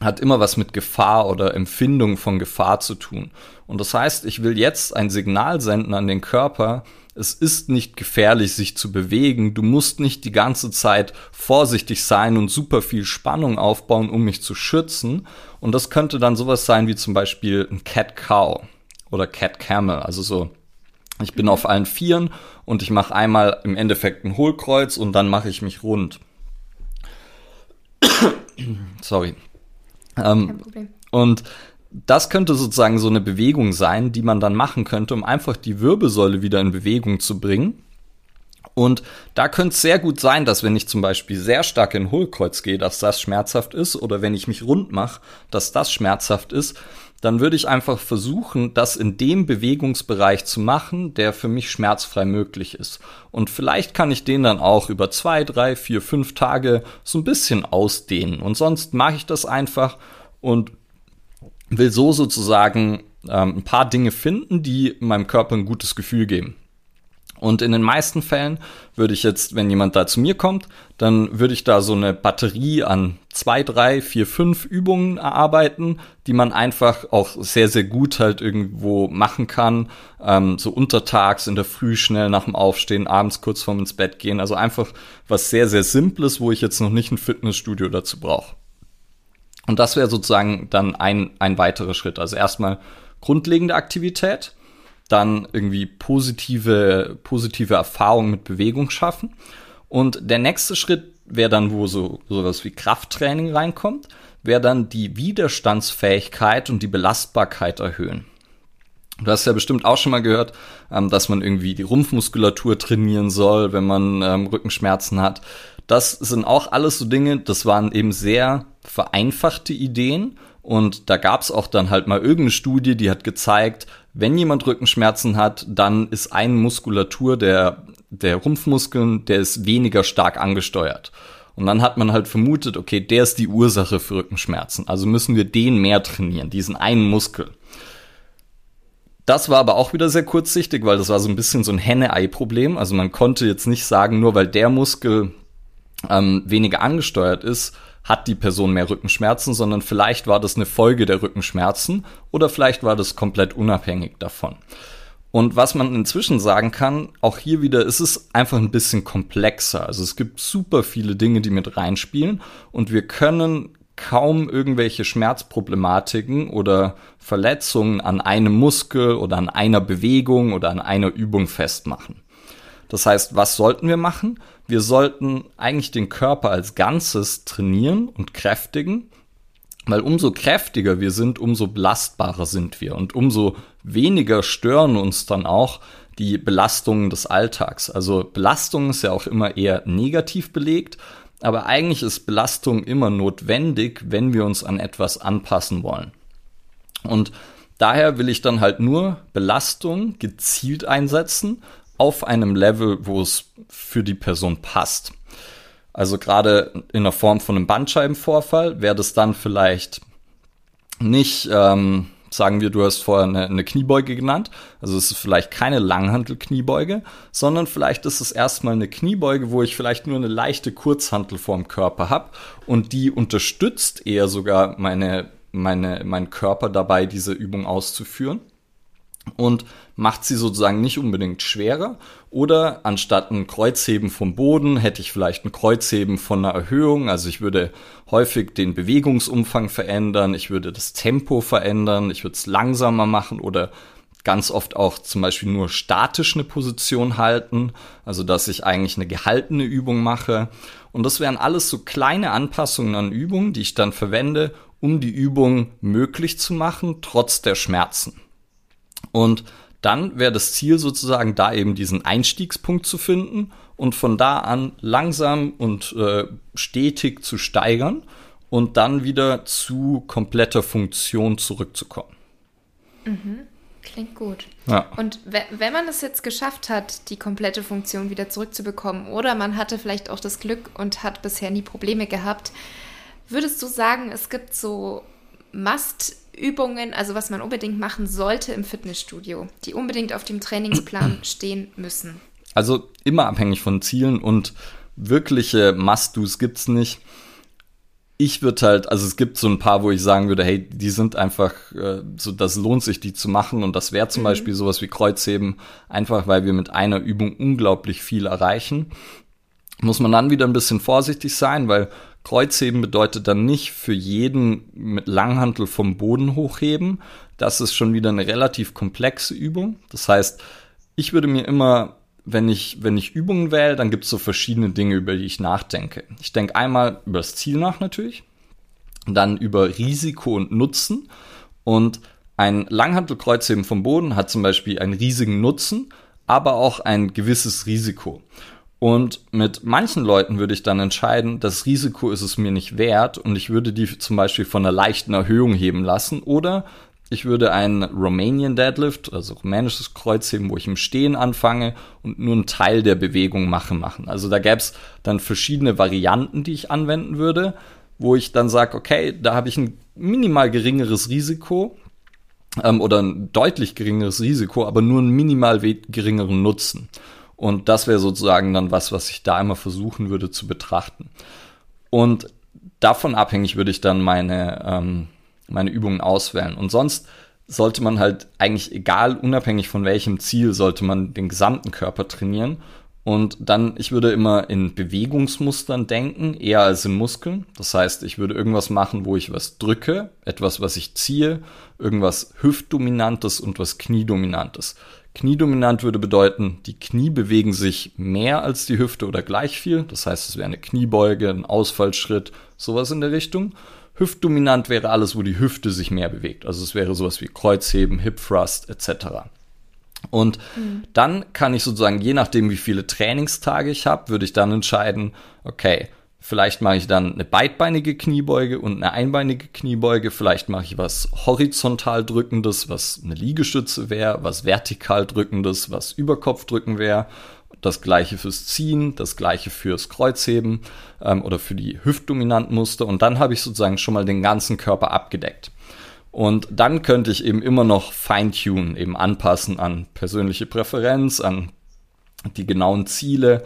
hat immer was mit Gefahr oder Empfindung von Gefahr zu tun. Und das heißt, ich will jetzt ein Signal senden an den Körper, es ist nicht gefährlich, sich zu bewegen. Du musst nicht die ganze Zeit vorsichtig sein und super viel Spannung aufbauen, um mich zu schützen. Und das könnte dann sowas sein wie zum Beispiel ein Cat Cow oder Cat Camel. Also so, ich bin auf allen Vieren und ich mache einmal im Endeffekt ein Hohlkreuz und dann mache ich mich rund. Sorry. Ähm, Kein Problem. Und das könnte sozusagen so eine Bewegung sein, die man dann machen könnte, um einfach die Wirbelsäule wieder in Bewegung zu bringen. Und da könnte es sehr gut sein, dass wenn ich zum Beispiel sehr stark in Hohlkreuz gehe, dass das schmerzhaft ist, oder wenn ich mich rund mache, dass das schmerzhaft ist, dann würde ich einfach versuchen, das in dem Bewegungsbereich zu machen, der für mich schmerzfrei möglich ist. Und vielleicht kann ich den dann auch über zwei, drei, vier, fünf Tage so ein bisschen ausdehnen. Und sonst mache ich das einfach und will so sozusagen ähm, ein paar Dinge finden, die meinem Körper ein gutes Gefühl geben. Und in den meisten Fällen würde ich jetzt, wenn jemand da zu mir kommt, dann würde ich da so eine Batterie an zwei, drei, vier, fünf Übungen erarbeiten, die man einfach auch sehr, sehr gut halt irgendwo machen kann. Ähm, so untertags, in der Früh schnell nach dem Aufstehen, abends kurz vorm ins Bett gehen. Also einfach was sehr, sehr Simples, wo ich jetzt noch nicht ein Fitnessstudio dazu brauche. Und das wäre sozusagen dann ein, ein weiterer Schritt. Also erstmal grundlegende Aktivität dann irgendwie positive, positive Erfahrungen mit Bewegung schaffen. Und der nächste Schritt wäre dann, wo so sowas wie Krafttraining reinkommt, wäre dann die Widerstandsfähigkeit und die Belastbarkeit erhöhen. Du hast ja bestimmt auch schon mal gehört, ähm, dass man irgendwie die Rumpfmuskulatur trainieren soll, wenn man ähm, Rückenschmerzen hat. Das sind auch alles so Dinge, das waren eben sehr vereinfachte Ideen. Und da gab es auch dann halt mal irgendeine Studie, die hat gezeigt, wenn jemand Rückenschmerzen hat, dann ist eine Muskulatur der, der Rumpfmuskeln, der ist weniger stark angesteuert. Und dann hat man halt vermutet, okay, der ist die Ursache für Rückenschmerzen. Also müssen wir den mehr trainieren, diesen einen Muskel. Das war aber auch wieder sehr kurzsichtig, weil das war so ein bisschen so ein Henne-Ei-Problem. Also man konnte jetzt nicht sagen, nur weil der Muskel ähm, weniger angesteuert ist, hat die Person mehr Rückenschmerzen, sondern vielleicht war das eine Folge der Rückenschmerzen oder vielleicht war das komplett unabhängig davon. Und was man inzwischen sagen kann, auch hier wieder ist es einfach ein bisschen komplexer. Also es gibt super viele Dinge, die mit reinspielen und wir können kaum irgendwelche Schmerzproblematiken oder Verletzungen an einem Muskel oder an einer Bewegung oder an einer Übung festmachen. Das heißt, was sollten wir machen? Wir sollten eigentlich den Körper als Ganzes trainieren und kräftigen, weil umso kräftiger wir sind, umso belastbarer sind wir und umso weniger stören uns dann auch die Belastungen des Alltags. Also Belastung ist ja auch immer eher negativ belegt, aber eigentlich ist Belastung immer notwendig, wenn wir uns an etwas anpassen wollen. Und daher will ich dann halt nur Belastung gezielt einsetzen auf einem Level, wo es für die Person passt. Also gerade in der Form von einem Bandscheibenvorfall wäre das dann vielleicht nicht ähm, sagen wir, du hast vorher eine, eine Kniebeuge genannt. Also es ist vielleicht keine Langhantel-Kniebeuge, sondern vielleicht ist es erstmal eine Kniebeuge, wo ich vielleicht nur eine leichte Kurzhantel vorm Körper habe und die unterstützt eher sogar meine, meine, meinen Körper dabei, diese Übung auszuführen und macht sie sozusagen nicht unbedingt schwerer. Oder anstatt ein Kreuzheben vom Boden hätte ich vielleicht ein Kreuzheben von einer Erhöhung. Also ich würde häufig den Bewegungsumfang verändern, ich würde das Tempo verändern, ich würde es langsamer machen oder ganz oft auch zum Beispiel nur statisch eine Position halten, also dass ich eigentlich eine gehaltene Übung mache. Und das wären alles so kleine Anpassungen an Übungen, die ich dann verwende, um die Übung möglich zu machen, trotz der Schmerzen. Und dann wäre das Ziel sozusagen, da eben diesen Einstiegspunkt zu finden und von da an langsam und äh, stetig zu steigern und dann wieder zu kompletter Funktion zurückzukommen. Mhm. Klingt gut. Ja. Und wenn man es jetzt geschafft hat, die komplette Funktion wieder zurückzubekommen, oder man hatte vielleicht auch das Glück und hat bisher nie Probleme gehabt, würdest du sagen, es gibt so Must Übungen, also was man unbedingt machen sollte im Fitnessstudio, die unbedingt auf dem Trainingsplan stehen müssen? Also immer abhängig von Zielen und wirkliche Must-Dos gibt es nicht. Ich würde halt, also es gibt so ein paar, wo ich sagen würde, hey, die sind einfach, äh, so, das lohnt sich, die zu machen. Und das wäre zum mhm. Beispiel sowas wie Kreuzheben, einfach weil wir mit einer Übung unglaublich viel erreichen. Muss man dann wieder ein bisschen vorsichtig sein, weil Kreuzheben bedeutet dann nicht für jeden mit Langhantel vom Boden hochheben. Das ist schon wieder eine relativ komplexe Übung. Das heißt, ich würde mir immer, wenn ich, wenn ich Übungen wähle, dann gibt es so verschiedene Dinge, über die ich nachdenke. Ich denke einmal über das Ziel nach natürlich, dann über Risiko und Nutzen. Und ein Langhantelkreuzheben vom Boden hat zum Beispiel einen riesigen Nutzen, aber auch ein gewisses Risiko. Und mit manchen Leuten würde ich dann entscheiden, das Risiko ist es mir nicht wert und ich würde die zum Beispiel von einer leichten Erhöhung heben lassen oder ich würde einen Romanian Deadlift, also rumänisches Kreuzheben, wo ich im Stehen anfange und nur einen Teil der Bewegung mache, machen. Also da gäbe es dann verschiedene Varianten, die ich anwenden würde, wo ich dann sage, okay, da habe ich ein minimal geringeres Risiko ähm, oder ein deutlich geringeres Risiko, aber nur einen minimal geringeren Nutzen. Und das wäre sozusagen dann was, was ich da immer versuchen würde zu betrachten. Und davon abhängig würde ich dann meine, ähm, meine Übungen auswählen. Und sonst sollte man halt eigentlich egal, unabhängig von welchem Ziel, sollte man den gesamten Körper trainieren. Und dann, ich würde immer in Bewegungsmustern denken, eher als in Muskeln. Das heißt, ich würde irgendwas machen, wo ich was drücke, etwas, was ich ziehe, irgendwas Hüftdominantes und was Kniedominantes. Kniedominant würde bedeuten, die Knie bewegen sich mehr als die Hüfte oder gleich viel. Das heißt, es wäre eine Kniebeuge, ein Ausfallschritt, sowas in der Richtung. Hüftdominant wäre alles, wo die Hüfte sich mehr bewegt. Also es wäre sowas wie Kreuzheben, Hip Thrust etc. Und mhm. dann kann ich sozusagen, je nachdem, wie viele Trainingstage ich habe, würde ich dann entscheiden, okay, Vielleicht mache ich dann eine beidbeinige Kniebeuge und eine einbeinige Kniebeuge. Vielleicht mache ich was horizontal drückendes, was eine Liegestütze wäre, was vertikal drückendes, was Überkopfdrücken wäre. Das gleiche fürs Ziehen, das gleiche fürs Kreuzheben ähm, oder für die hüftdominanten Muster. Und dann habe ich sozusagen schon mal den ganzen Körper abgedeckt. Und dann könnte ich eben immer noch feintunen, eben anpassen an persönliche Präferenz, an die genauen Ziele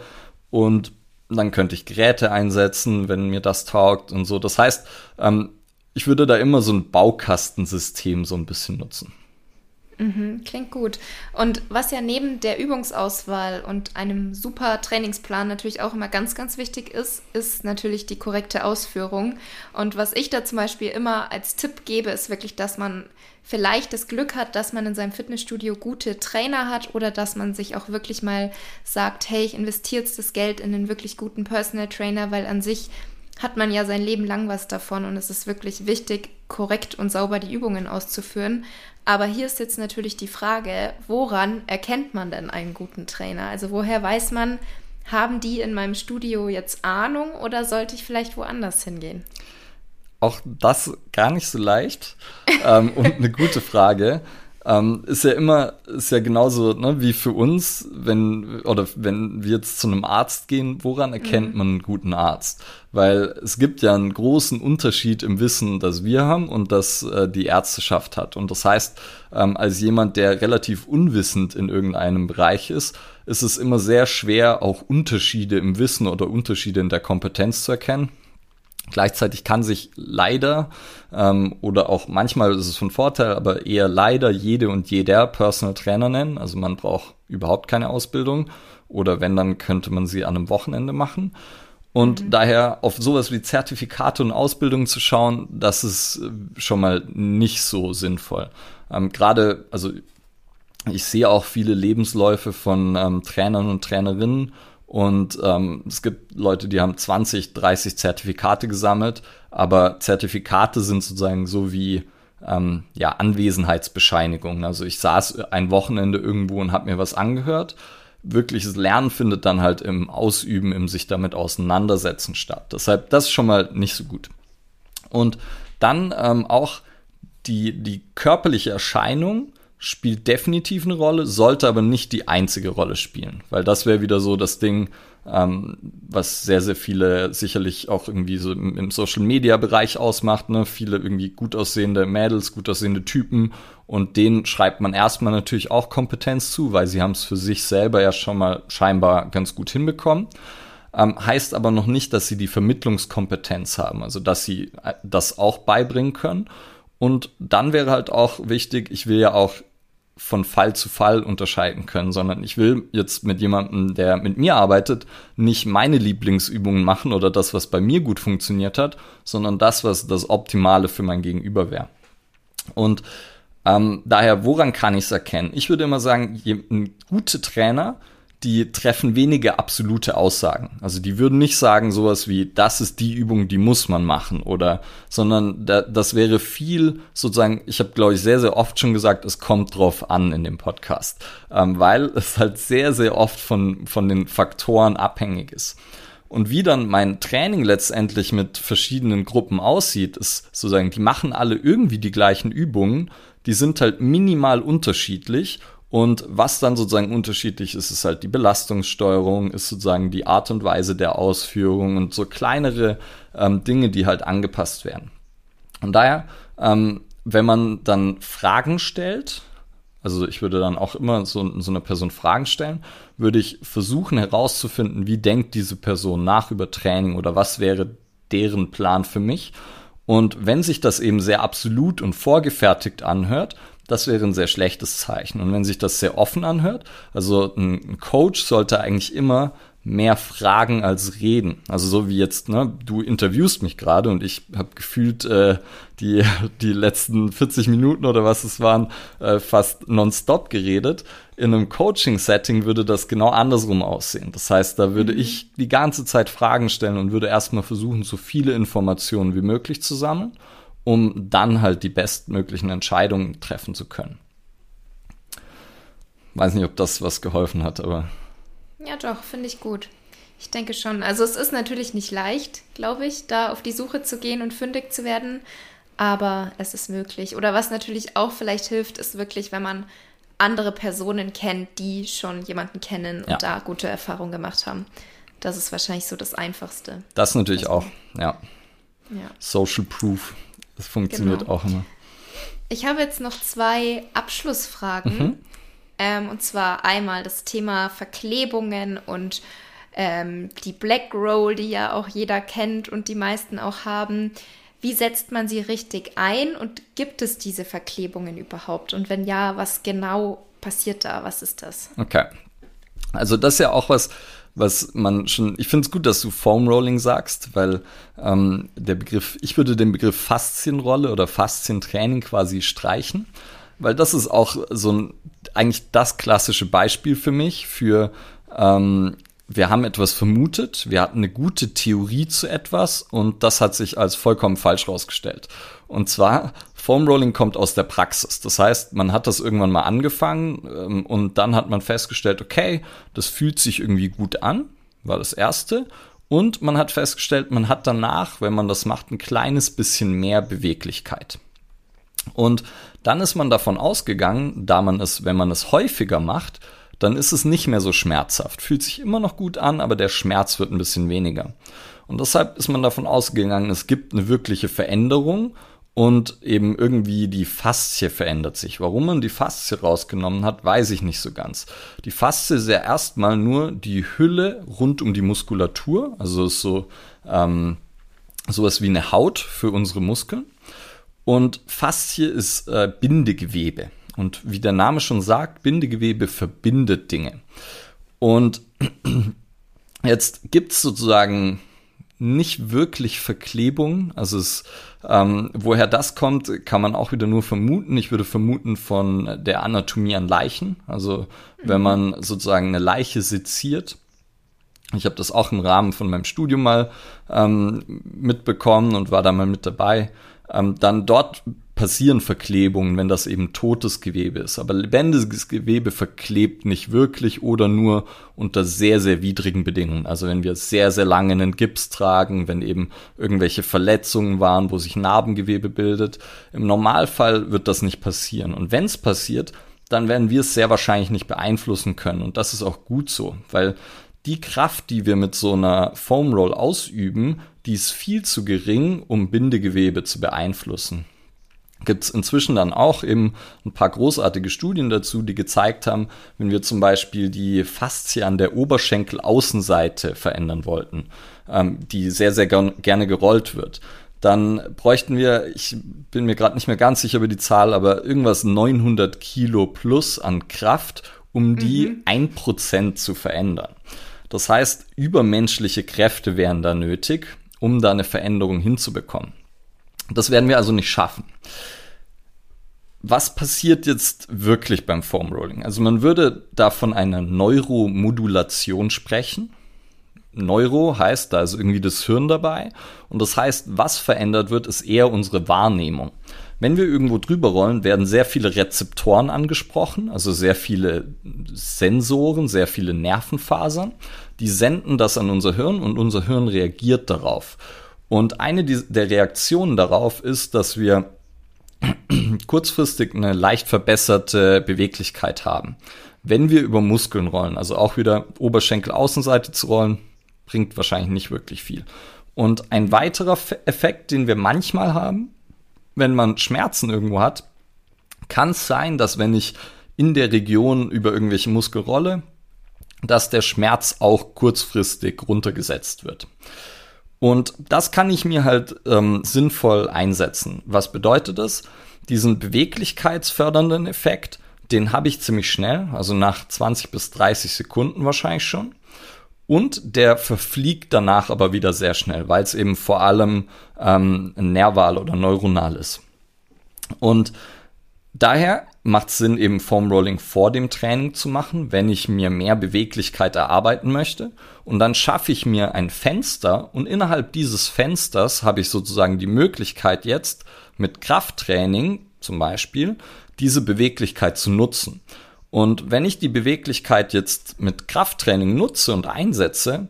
und dann könnte ich Geräte einsetzen, wenn mir das taugt und so. Das heißt, ähm, ich würde da immer so ein Baukastensystem so ein bisschen nutzen. Mhm, klingt gut. Und was ja neben der Übungsauswahl und einem super Trainingsplan natürlich auch immer ganz, ganz wichtig ist, ist natürlich die korrekte Ausführung. Und was ich da zum Beispiel immer als Tipp gebe, ist wirklich, dass man vielleicht das Glück hat, dass man in seinem Fitnessstudio gute Trainer hat oder dass man sich auch wirklich mal sagt, hey, ich investiere jetzt das Geld in einen wirklich guten Personal Trainer, weil an sich hat man ja sein Leben lang was davon und es ist wirklich wichtig, korrekt und sauber die Übungen auszuführen. Aber hier ist jetzt natürlich die Frage, woran erkennt man denn einen guten Trainer? Also woher weiß man, haben die in meinem Studio jetzt Ahnung oder sollte ich vielleicht woanders hingehen? Auch das gar nicht so leicht ähm, und eine gute Frage. Ähm, ist ja immer, ist ja genauso ne, wie für uns, wenn, oder wenn wir jetzt zu einem Arzt gehen, woran erkennt mhm. man einen guten Arzt? Weil es gibt ja einen großen Unterschied im Wissen, das wir haben und das äh, die Ärzteschaft hat. Und das heißt, ähm, als jemand, der relativ unwissend in irgendeinem Bereich ist, ist es immer sehr schwer, auch Unterschiede im Wissen oder Unterschiede in der Kompetenz zu erkennen. Gleichzeitig kann sich leider ähm, oder auch manchmal ist es von Vorteil, aber eher leider jede und jeder Personal Trainer nennen. Also man braucht überhaupt keine Ausbildung oder wenn, dann könnte man sie an einem Wochenende machen. Und mhm. daher auf sowas wie Zertifikate und Ausbildung zu schauen, das ist äh, schon mal nicht so sinnvoll. Ähm, Gerade, also ich sehe auch viele Lebensläufe von ähm, Trainern und Trainerinnen und ähm, es gibt Leute, die haben 20, 30 Zertifikate gesammelt, aber Zertifikate sind sozusagen so wie ähm, ja, Anwesenheitsbescheinigungen. Also ich saß ein Wochenende irgendwo und habe mir was angehört. Wirkliches Lernen findet dann halt im Ausüben, im sich damit auseinandersetzen statt. Deshalb, das ist schon mal nicht so gut. Und dann ähm, auch die, die körperliche Erscheinung spielt definitiv eine Rolle, sollte aber nicht die einzige Rolle spielen, weil das wäre wieder so das Ding, ähm, was sehr, sehr viele sicherlich auch irgendwie so im, im Social-Media-Bereich ausmacht, ne? viele irgendwie gut aussehende Mädels, gut aussehende Typen und denen schreibt man erstmal natürlich auch Kompetenz zu, weil sie haben es für sich selber ja schon mal scheinbar ganz gut hinbekommen. Ähm, heißt aber noch nicht, dass sie die Vermittlungskompetenz haben, also dass sie äh, das auch beibringen können. Und dann wäre halt auch wichtig, ich will ja auch von Fall zu Fall unterscheiden können, sondern ich will jetzt mit jemandem, der mit mir arbeitet, nicht meine Lieblingsübungen machen oder das, was bei mir gut funktioniert hat, sondern das, was das Optimale für mein Gegenüber wäre. Und ähm, daher, woran kann ich es erkennen? Ich würde immer sagen, ein guter Trainer die treffen wenige absolute Aussagen. Also die würden nicht sagen sowas wie, das ist die Übung, die muss man machen oder, sondern da, das wäre viel sozusagen, ich habe glaube ich sehr, sehr oft schon gesagt, es kommt drauf an in dem Podcast, ähm, weil es halt sehr, sehr oft von, von den Faktoren abhängig ist. Und wie dann mein Training letztendlich mit verschiedenen Gruppen aussieht, ist sozusagen, die machen alle irgendwie die gleichen Übungen, die sind halt minimal unterschiedlich und was dann sozusagen unterschiedlich ist, ist halt die Belastungssteuerung, ist sozusagen die Art und Weise der Ausführung und so kleinere ähm, Dinge, die halt angepasst werden. Und daher, ähm, wenn man dann Fragen stellt, also ich würde dann auch immer so, so einer Person Fragen stellen, würde ich versuchen herauszufinden, wie denkt diese Person nach über Training oder was wäre deren Plan für mich. Und wenn sich das eben sehr absolut und vorgefertigt anhört, das wäre ein sehr schlechtes Zeichen. Und wenn sich das sehr offen anhört, also ein Coach sollte eigentlich immer mehr fragen als reden. Also so wie jetzt, ne, du interviewst mich gerade und ich habe gefühlt äh, die, die letzten 40 Minuten oder was es waren, äh, fast nonstop geredet. In einem Coaching-Setting würde das genau andersrum aussehen. Das heißt, da würde mhm. ich die ganze Zeit Fragen stellen und würde erstmal versuchen, so viele Informationen wie möglich zu sammeln um dann halt die bestmöglichen Entscheidungen treffen zu können. Weiß nicht, ob das was geholfen hat, aber. Ja, doch, finde ich gut. Ich denke schon. Also es ist natürlich nicht leicht, glaube ich, da auf die Suche zu gehen und fündig zu werden, aber es ist möglich. Oder was natürlich auch vielleicht hilft, ist wirklich, wenn man andere Personen kennt, die schon jemanden kennen und ja. da gute Erfahrungen gemacht haben. Das ist wahrscheinlich so das Einfachste. Das natürlich also, auch, ja. ja. Social Proof. Das funktioniert genau. auch immer. Ich habe jetzt noch zwei Abschlussfragen. Mhm. Ähm, und zwar einmal das Thema Verklebungen und ähm, die Black Roll, die ja auch jeder kennt und die meisten auch haben. Wie setzt man sie richtig ein und gibt es diese Verklebungen überhaupt? Und wenn ja, was genau passiert da? Was ist das? Okay. Also das ist ja auch was, was man schon, ich finde es gut, dass du Foam Rolling sagst, weil ähm, der Begriff, ich würde den Begriff Faszienrolle oder Faszientraining quasi streichen, weil das ist auch so ein, eigentlich das klassische Beispiel für mich für ähm, wir haben etwas vermutet, wir hatten eine gute Theorie zu etwas und das hat sich als vollkommen falsch rausgestellt. Und zwar, Foam Rolling kommt aus der Praxis. Das heißt, man hat das irgendwann mal angefangen ähm, und dann hat man festgestellt, okay, das fühlt sich irgendwie gut an, war das erste. Und man hat festgestellt, man hat danach, wenn man das macht, ein kleines bisschen mehr Beweglichkeit. Und dann ist man davon ausgegangen, da man es, wenn man es häufiger macht, dann ist es nicht mehr so schmerzhaft. Fühlt sich immer noch gut an, aber der Schmerz wird ein bisschen weniger. Und deshalb ist man davon ausgegangen, es gibt eine wirkliche Veränderung und eben irgendwie die Faszie verändert sich. Warum man die Faszie rausgenommen hat, weiß ich nicht so ganz. Die Faszie ist ja erstmal nur die Hülle rund um die Muskulatur, also ist so ähm, sowas wie eine Haut für unsere Muskeln. Und Faszie ist äh, Bindegewebe. Und wie der Name schon sagt, Bindegewebe verbindet Dinge. Und jetzt gibt es sozusagen nicht wirklich Verklebung. Also es, ähm, woher das kommt, kann man auch wieder nur vermuten. Ich würde vermuten von der Anatomie an Leichen. Also wenn man sozusagen eine Leiche seziert. Ich habe das auch im Rahmen von meinem Studium mal ähm, mitbekommen und war da mal mit dabei. Ähm, dann dort passieren Verklebungen, wenn das eben totes Gewebe ist. Aber lebendiges Gewebe verklebt nicht wirklich oder nur unter sehr, sehr widrigen Bedingungen. Also wenn wir sehr, sehr lange einen Gips tragen, wenn eben irgendwelche Verletzungen waren, wo sich Narbengewebe bildet. Im Normalfall wird das nicht passieren. Und wenn es passiert, dann werden wir es sehr wahrscheinlich nicht beeinflussen können. Und das ist auch gut so, weil die Kraft, die wir mit so einer Foam Roll ausüben, die ist viel zu gering, um Bindegewebe zu beeinflussen gibt es inzwischen dann auch eben ein paar großartige Studien dazu, die gezeigt haben, wenn wir zum Beispiel die Faszie an der Oberschenkelaußenseite verändern wollten, ähm, die sehr, sehr gerne gerollt wird, dann bräuchten wir, ich bin mir gerade nicht mehr ganz sicher über die Zahl, aber irgendwas 900 Kilo plus an Kraft, um die mhm. ein mhm. Prozent zu verändern. Das heißt, übermenschliche Kräfte wären da nötig, um da eine Veränderung hinzubekommen. Das werden wir also nicht schaffen. Was passiert jetzt wirklich beim Foam Rolling? Also man würde da von einer Neuromodulation sprechen. Neuro heißt, da ist irgendwie das Hirn dabei. Und das heißt, was verändert wird, ist eher unsere Wahrnehmung. Wenn wir irgendwo drüber rollen, werden sehr viele Rezeptoren angesprochen, also sehr viele Sensoren, sehr viele Nervenfasern. Die senden das an unser Hirn und unser Hirn reagiert darauf. Und eine der Reaktionen darauf ist, dass wir kurzfristig eine leicht verbesserte Beweglichkeit haben. Wenn wir über Muskeln rollen, also auch wieder Oberschenkel-Außenseite zu rollen, bringt wahrscheinlich nicht wirklich viel. Und ein weiterer Effekt, den wir manchmal haben, wenn man Schmerzen irgendwo hat, kann es sein, dass wenn ich in der Region über irgendwelche Muskel rolle, dass der Schmerz auch kurzfristig runtergesetzt wird. Und das kann ich mir halt ähm, sinnvoll einsetzen. Was bedeutet das? Diesen beweglichkeitsfördernden Effekt, den habe ich ziemlich schnell, also nach 20 bis 30 Sekunden wahrscheinlich schon. Und der verfliegt danach aber wieder sehr schnell, weil es eben vor allem ähm, nerval oder neuronal ist. Und daher macht es Sinn, eben Foam Rolling vor dem Training zu machen, wenn ich mir mehr Beweglichkeit erarbeiten möchte. Und dann schaffe ich mir ein Fenster und innerhalb dieses Fensters habe ich sozusagen die Möglichkeit jetzt mit Krafttraining zum Beispiel diese Beweglichkeit zu nutzen. Und wenn ich die Beweglichkeit jetzt mit Krafttraining nutze und einsetze,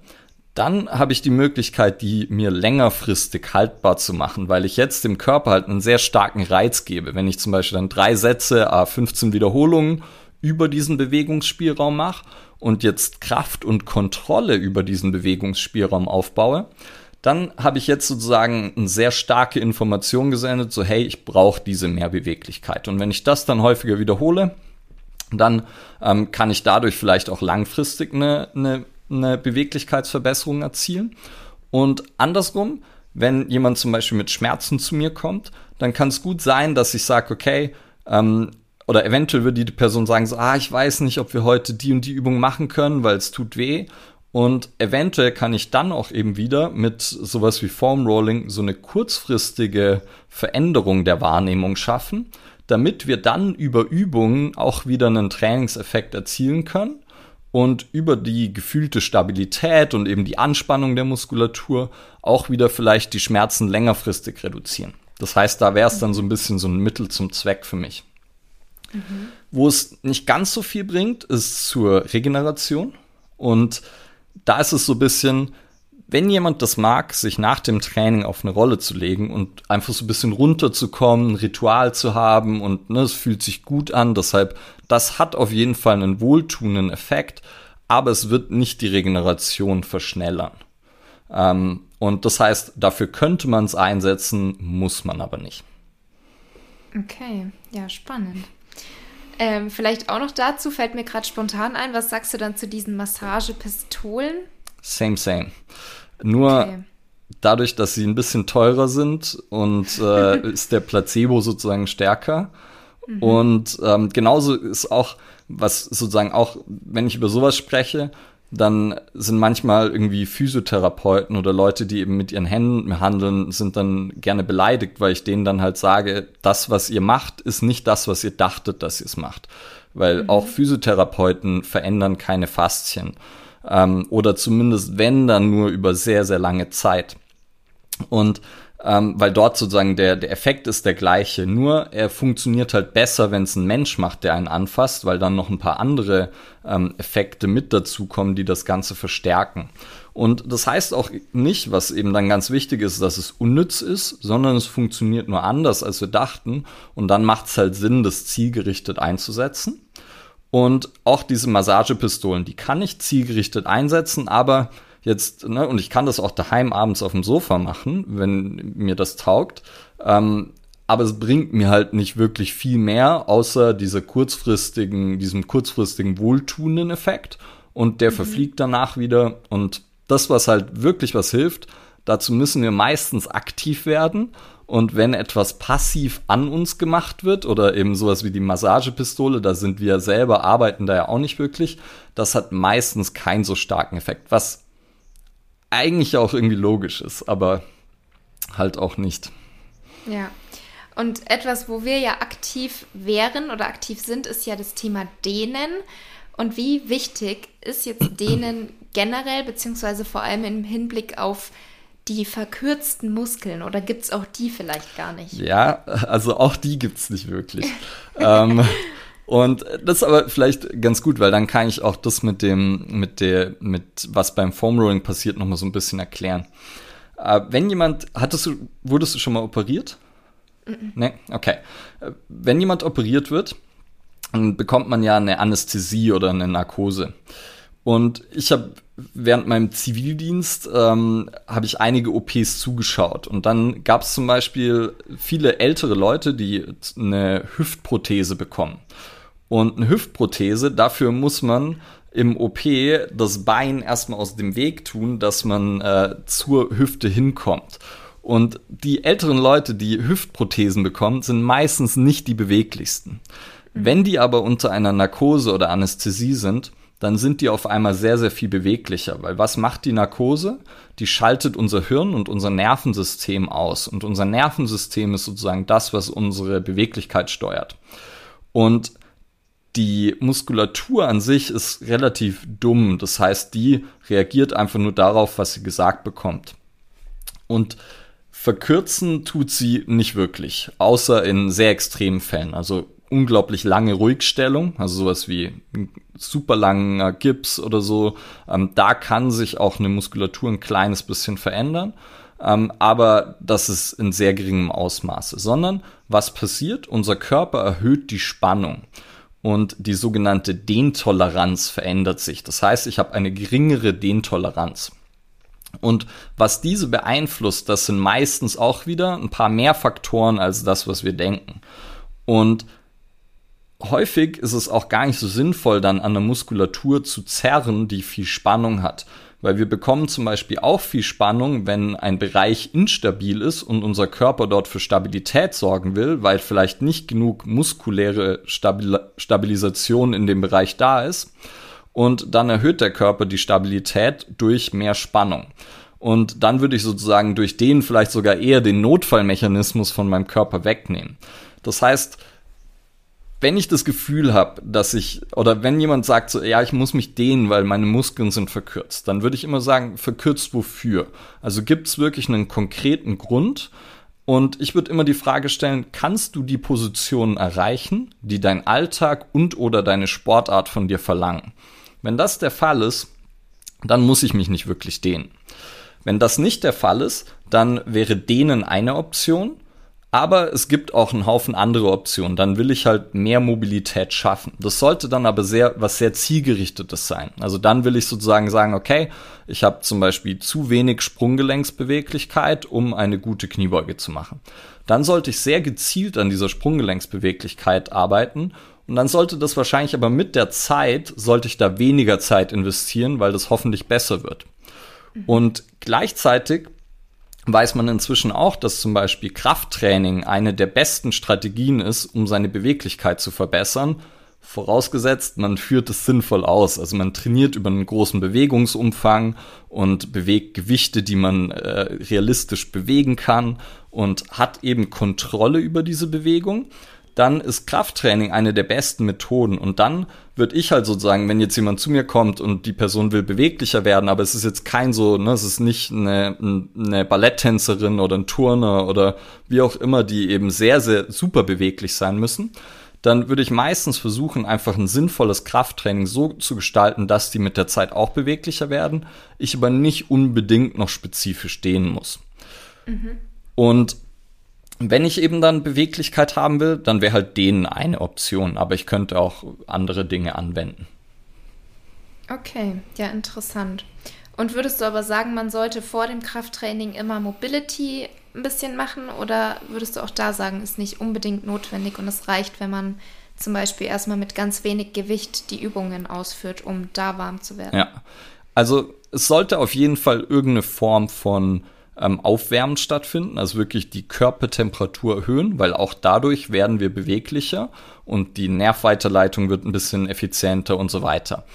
dann habe ich die Möglichkeit, die mir längerfristig haltbar zu machen, weil ich jetzt dem Körper halt einen sehr starken Reiz gebe. Wenn ich zum Beispiel dann drei Sätze, 15 Wiederholungen über diesen Bewegungsspielraum mache und jetzt Kraft und Kontrolle über diesen Bewegungsspielraum aufbaue, dann habe ich jetzt sozusagen eine sehr starke Information gesendet, so hey, ich brauche diese Mehrbeweglichkeit. Und wenn ich das dann häufiger wiederhole, dann ähm, kann ich dadurch vielleicht auch langfristig eine, eine, eine Beweglichkeitsverbesserung erzielen. Und andersrum, wenn jemand zum Beispiel mit Schmerzen zu mir kommt, dann kann es gut sein, dass ich sage, okay, ähm, oder eventuell würde die Person sagen, so, ah, ich weiß nicht, ob wir heute die und die Übung machen können, weil es tut weh. Und eventuell kann ich dann auch eben wieder mit sowas wie Foam Rolling so eine kurzfristige Veränderung der Wahrnehmung schaffen, damit wir dann über Übungen auch wieder einen Trainingseffekt erzielen können und über die gefühlte Stabilität und eben die Anspannung der Muskulatur auch wieder vielleicht die Schmerzen längerfristig reduzieren. Das heißt, da wäre es dann so ein bisschen so ein Mittel zum Zweck für mich. Mhm. Wo es nicht ganz so viel bringt, ist zur Regeneration. Und da ist es so ein bisschen, wenn jemand das mag, sich nach dem Training auf eine Rolle zu legen und einfach so ein bisschen runterzukommen, ein Ritual zu haben und ne, es fühlt sich gut an, deshalb, das hat auf jeden Fall einen wohltuenden Effekt, aber es wird nicht die Regeneration verschnellern. Ähm, und das heißt, dafür könnte man es einsetzen, muss man aber nicht. Okay, ja, spannend. Ähm, vielleicht auch noch dazu fällt mir gerade spontan ein, was sagst du dann zu diesen Massagepistolen? Same, same. Nur okay. dadurch, dass sie ein bisschen teurer sind und äh, ist der Placebo sozusagen stärker. Mhm. Und ähm, genauso ist auch, was sozusagen auch, wenn ich über sowas spreche, dann sind manchmal irgendwie Physiotherapeuten oder Leute, die eben mit ihren Händen handeln, sind dann gerne beleidigt, weil ich denen dann halt sage, das, was ihr macht, ist nicht das, was ihr dachtet, dass ihr es macht. Weil mhm. auch Physiotherapeuten verändern keine Faszien. Ähm, oder zumindest wenn, dann nur über sehr, sehr lange Zeit. Und ähm, weil dort sozusagen der, der Effekt ist der gleiche. Nur er funktioniert halt besser, wenn es ein Mensch macht, der einen anfasst, weil dann noch ein paar andere ähm, Effekte mit dazukommen, die das Ganze verstärken. Und das heißt auch nicht, was eben dann ganz wichtig ist, dass es unnütz ist, sondern es funktioniert nur anders, als wir dachten. Und dann macht es halt Sinn, das zielgerichtet einzusetzen. Und auch diese Massagepistolen, die kann ich zielgerichtet einsetzen, aber jetzt, ne, und ich kann das auch daheim abends auf dem Sofa machen, wenn mir das taugt. Ähm, aber es bringt mir halt nicht wirklich viel mehr, außer dieser kurzfristigen, diesem kurzfristigen wohltuenden Effekt. Und der mhm. verfliegt danach wieder. Und das, was halt wirklich was hilft, dazu müssen wir meistens aktiv werden. Und wenn etwas passiv an uns gemacht wird oder eben sowas wie die Massagepistole, da sind wir selber, arbeiten da ja auch nicht wirklich, das hat meistens keinen so starken Effekt. Was eigentlich auch irgendwie logisch ist, aber halt auch nicht. Ja. Und etwas, wo wir ja aktiv wären oder aktiv sind, ist ja das Thema Dehnen. Und wie wichtig ist jetzt Dehnen generell, beziehungsweise vor allem im Hinblick auf die verkürzten Muskeln oder gibt es auch die vielleicht gar nicht? Ja, also auch die gibt es nicht wirklich. ähm, und das ist aber vielleicht ganz gut, weil dann kann ich auch das mit dem, mit der, mit was beim Foam Rolling passiert, nochmal so ein bisschen erklären. Äh, wenn jemand, hattest du, wurdest du schon mal operiert? Mhm. Nee? Okay. Äh, wenn jemand operiert wird, dann bekommt man ja eine Anästhesie oder eine Narkose. Und ich habe während meinem Zivildienst ähm, habe ich einige OPs zugeschaut. Und dann gab es zum Beispiel viele ältere Leute, die eine Hüftprothese bekommen und eine Hüftprothese. Dafür muss man im OP das Bein erstmal aus dem Weg tun, dass man äh, zur Hüfte hinkommt. Und die älteren Leute, die Hüftprothesen bekommen, sind meistens nicht die beweglichsten. Mhm. Wenn die aber unter einer Narkose oder Anästhesie sind, dann sind die auf einmal sehr, sehr viel beweglicher. Weil was macht die Narkose? Die schaltet unser Hirn und unser Nervensystem aus. Und unser Nervensystem ist sozusagen das, was unsere Beweglichkeit steuert. Und die Muskulatur an sich ist relativ dumm. Das heißt, die reagiert einfach nur darauf, was sie gesagt bekommt. Und verkürzen tut sie nicht wirklich, außer in sehr extremen Fällen. Also unglaublich lange Ruhigstellung, also sowas wie super langer Gips oder so. Ähm, da kann sich auch eine Muskulatur ein kleines bisschen verändern. Ähm, aber das ist in sehr geringem Ausmaße, sondern was passiert? Unser Körper erhöht die Spannung und die sogenannte Dehntoleranz verändert sich. Das heißt, ich habe eine geringere Dehntoleranz. Und was diese beeinflusst, das sind meistens auch wieder ein paar mehr Faktoren als das, was wir denken. Und häufig ist es auch gar nicht so sinnvoll, dann an der Muskulatur zu zerren, die viel Spannung hat. Weil wir bekommen zum Beispiel auch viel Spannung, wenn ein Bereich instabil ist und unser Körper dort für Stabilität sorgen will, weil vielleicht nicht genug muskuläre Stabil Stabilisation in dem Bereich da ist. Und dann erhöht der Körper die Stabilität durch mehr Spannung. Und dann würde ich sozusagen durch den vielleicht sogar eher den Notfallmechanismus von meinem Körper wegnehmen. Das heißt, wenn ich das Gefühl habe, dass ich, oder wenn jemand sagt so, ja, ich muss mich dehnen, weil meine Muskeln sind verkürzt, dann würde ich immer sagen, verkürzt wofür? Also gibt es wirklich einen konkreten Grund? Und ich würde immer die Frage stellen, kannst du die Positionen erreichen, die dein Alltag und oder deine Sportart von dir verlangen? Wenn das der Fall ist, dann muss ich mich nicht wirklich dehnen. Wenn das nicht der Fall ist, dann wäre Dehnen eine Option aber es gibt auch einen Haufen andere Optionen. Dann will ich halt mehr Mobilität schaffen. Das sollte dann aber sehr, was sehr zielgerichtetes sein. Also dann will ich sozusagen sagen, okay, ich habe zum Beispiel zu wenig Sprunggelenksbeweglichkeit, um eine gute Kniebeuge zu machen. Dann sollte ich sehr gezielt an dieser Sprunggelenksbeweglichkeit arbeiten und dann sollte das wahrscheinlich aber mit der Zeit, sollte ich da weniger Zeit investieren, weil das hoffentlich besser wird. Mhm. Und gleichzeitig weiß man inzwischen auch, dass zum Beispiel Krafttraining eine der besten Strategien ist, um seine Beweglichkeit zu verbessern. Vorausgesetzt, man führt es sinnvoll aus. Also man trainiert über einen großen Bewegungsumfang und bewegt Gewichte, die man äh, realistisch bewegen kann und hat eben Kontrolle über diese Bewegung dann ist Krafttraining eine der besten Methoden. Und dann würde ich halt sozusagen, wenn jetzt jemand zu mir kommt und die Person will beweglicher werden, aber es ist jetzt kein so, ne, es ist nicht eine, eine Balletttänzerin oder ein Turner oder wie auch immer, die eben sehr, sehr super beweglich sein müssen, dann würde ich meistens versuchen, einfach ein sinnvolles Krafttraining so zu gestalten, dass die mit der Zeit auch beweglicher werden, ich aber nicht unbedingt noch spezifisch stehen muss. Mhm. Und wenn ich eben dann Beweglichkeit haben will, dann wäre halt denen eine Option, aber ich könnte auch andere Dinge anwenden. Okay, ja, interessant. Und würdest du aber sagen, man sollte vor dem Krafttraining immer Mobility ein bisschen machen oder würdest du auch da sagen, ist nicht unbedingt notwendig und es reicht, wenn man zum Beispiel erstmal mit ganz wenig Gewicht die Übungen ausführt, um da warm zu werden? Ja, also es sollte auf jeden Fall irgendeine Form von ähm, Aufwärmen stattfinden, also wirklich die Körpertemperatur erhöhen, weil auch dadurch werden wir beweglicher und die Nervweiterleitung wird ein bisschen effizienter und so weiter.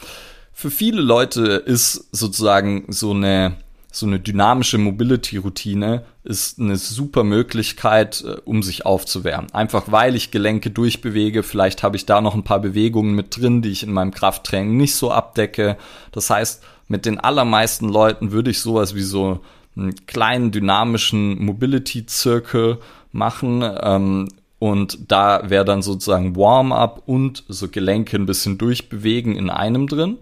Für viele Leute ist sozusagen so eine so eine dynamische Mobility-Routine ist eine super Möglichkeit, äh, um sich aufzuwärmen. Einfach weil ich Gelenke durchbewege, vielleicht habe ich da noch ein paar Bewegungen mit drin, die ich in meinem Krafttraining nicht so abdecke. Das heißt, mit den allermeisten Leuten würde ich sowas wie so einen kleinen dynamischen Mobility-Zirkel machen. Ähm, und da wäre dann sozusagen Warm-up und so Gelenke ein bisschen durchbewegen in einem drin.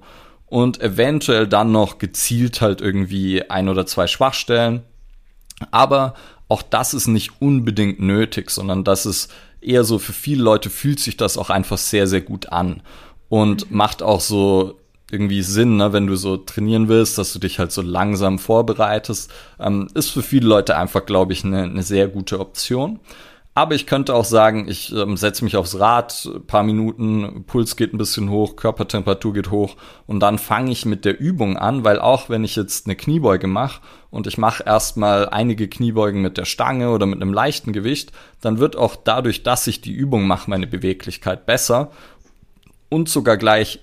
Und eventuell dann noch gezielt halt irgendwie ein oder zwei Schwachstellen. Aber auch das ist nicht unbedingt nötig, sondern das ist eher so für viele Leute fühlt sich das auch einfach sehr, sehr gut an und macht auch so irgendwie Sinn, ne, wenn du so trainieren willst, dass du dich halt so langsam vorbereitest. Ähm, ist für viele Leute einfach, glaube ich, eine, eine sehr gute Option. Aber ich könnte auch sagen, ich ähm, setze mich aufs Rad, paar Minuten, Puls geht ein bisschen hoch, Körpertemperatur geht hoch und dann fange ich mit der Übung an, weil auch wenn ich jetzt eine Kniebeuge mache und ich mache erstmal einige Kniebeugen mit der Stange oder mit einem leichten Gewicht, dann wird auch dadurch, dass ich die Übung mache, meine Beweglichkeit besser und sogar gleich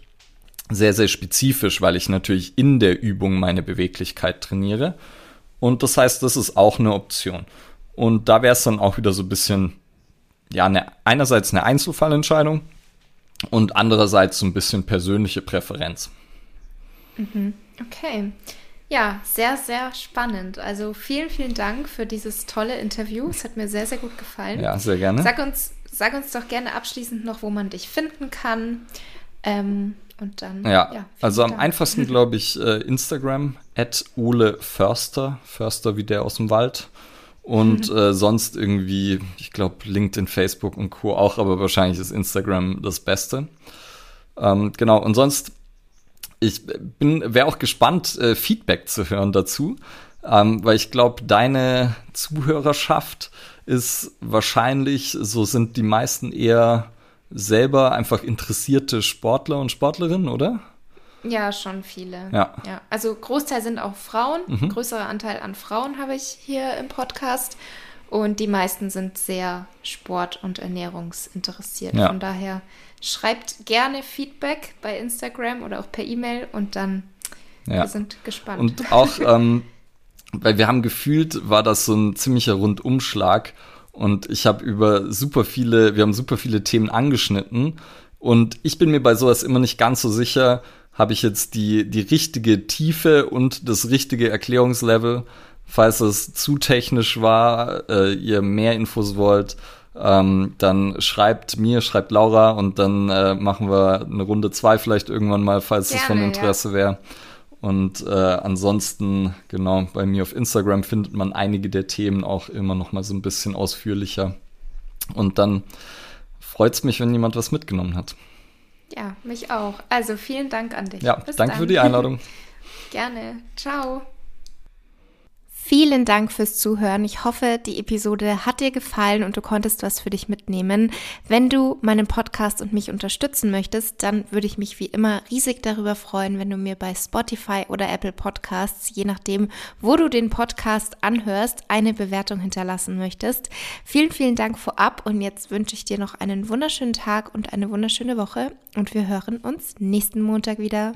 sehr, sehr spezifisch, weil ich natürlich in der Übung meine Beweglichkeit trainiere. Und das heißt, das ist auch eine Option. Und da wäre es dann auch wieder so ein bisschen, ja, eine, einerseits eine Einzelfallentscheidung und andererseits so ein bisschen persönliche Präferenz. Mhm. Okay. Ja, sehr, sehr spannend. Also vielen, vielen Dank für dieses tolle Interview. Es hat mir sehr, sehr gut gefallen. Ja, sehr gerne. Sag uns, sag uns doch gerne abschließend noch, wo man dich finden kann. Ähm, und dann. Ja, ja also am Dank. einfachsten, glaube ich, äh, Instagram, at Ole Förster, Förster wie der aus dem Wald. Und mhm. äh, sonst irgendwie, ich glaube, LinkedIn, Facebook und Co. auch, aber wahrscheinlich ist Instagram das Beste. Ähm, genau, und sonst ich bin, wäre auch gespannt, äh, Feedback zu hören dazu, ähm, weil ich glaube, deine Zuhörerschaft ist wahrscheinlich, so sind die meisten eher selber einfach interessierte Sportler und Sportlerinnen, oder? Ja, schon viele. Ja. ja. Also Großteil sind auch Frauen. Mhm. Größerer Anteil an Frauen habe ich hier im Podcast. Und die meisten sind sehr sport- und ernährungsinteressiert. Ja. Von daher schreibt gerne Feedback bei Instagram oder auch per E-Mail und dann Ja. wir sind gespannt. Und auch, ähm, weil wir haben gefühlt, war das so ein ziemlicher Rundumschlag. Und ich habe über super viele, wir haben super viele Themen angeschnitten. Und ich bin mir bei sowas immer nicht ganz so sicher, habe ich jetzt die, die richtige Tiefe und das richtige Erklärungslevel. Falls es zu technisch war, äh, ihr mehr Infos wollt, ähm, dann schreibt mir, schreibt Laura und dann äh, machen wir eine Runde zwei vielleicht irgendwann mal, falls es von Gerne, ja. Interesse wäre. Und äh, ansonsten, genau, bei mir auf Instagram findet man einige der Themen auch immer noch mal so ein bisschen ausführlicher. Und dann freut's mich, wenn jemand was mitgenommen hat. ja, mich auch. Also vielen Dank an dich. Ja, Bis danke dann. für die Einladung. Gerne. Ciao. Vielen Dank fürs Zuhören. Ich hoffe, die Episode hat dir gefallen und du konntest was für dich mitnehmen. Wenn du meinen Podcast und mich unterstützen möchtest, dann würde ich mich wie immer riesig darüber freuen, wenn du mir bei Spotify oder Apple Podcasts, je nachdem, wo du den Podcast anhörst, eine Bewertung hinterlassen möchtest. Vielen, vielen Dank vorab und jetzt wünsche ich dir noch einen wunderschönen Tag und eine wunderschöne Woche und wir hören uns nächsten Montag wieder.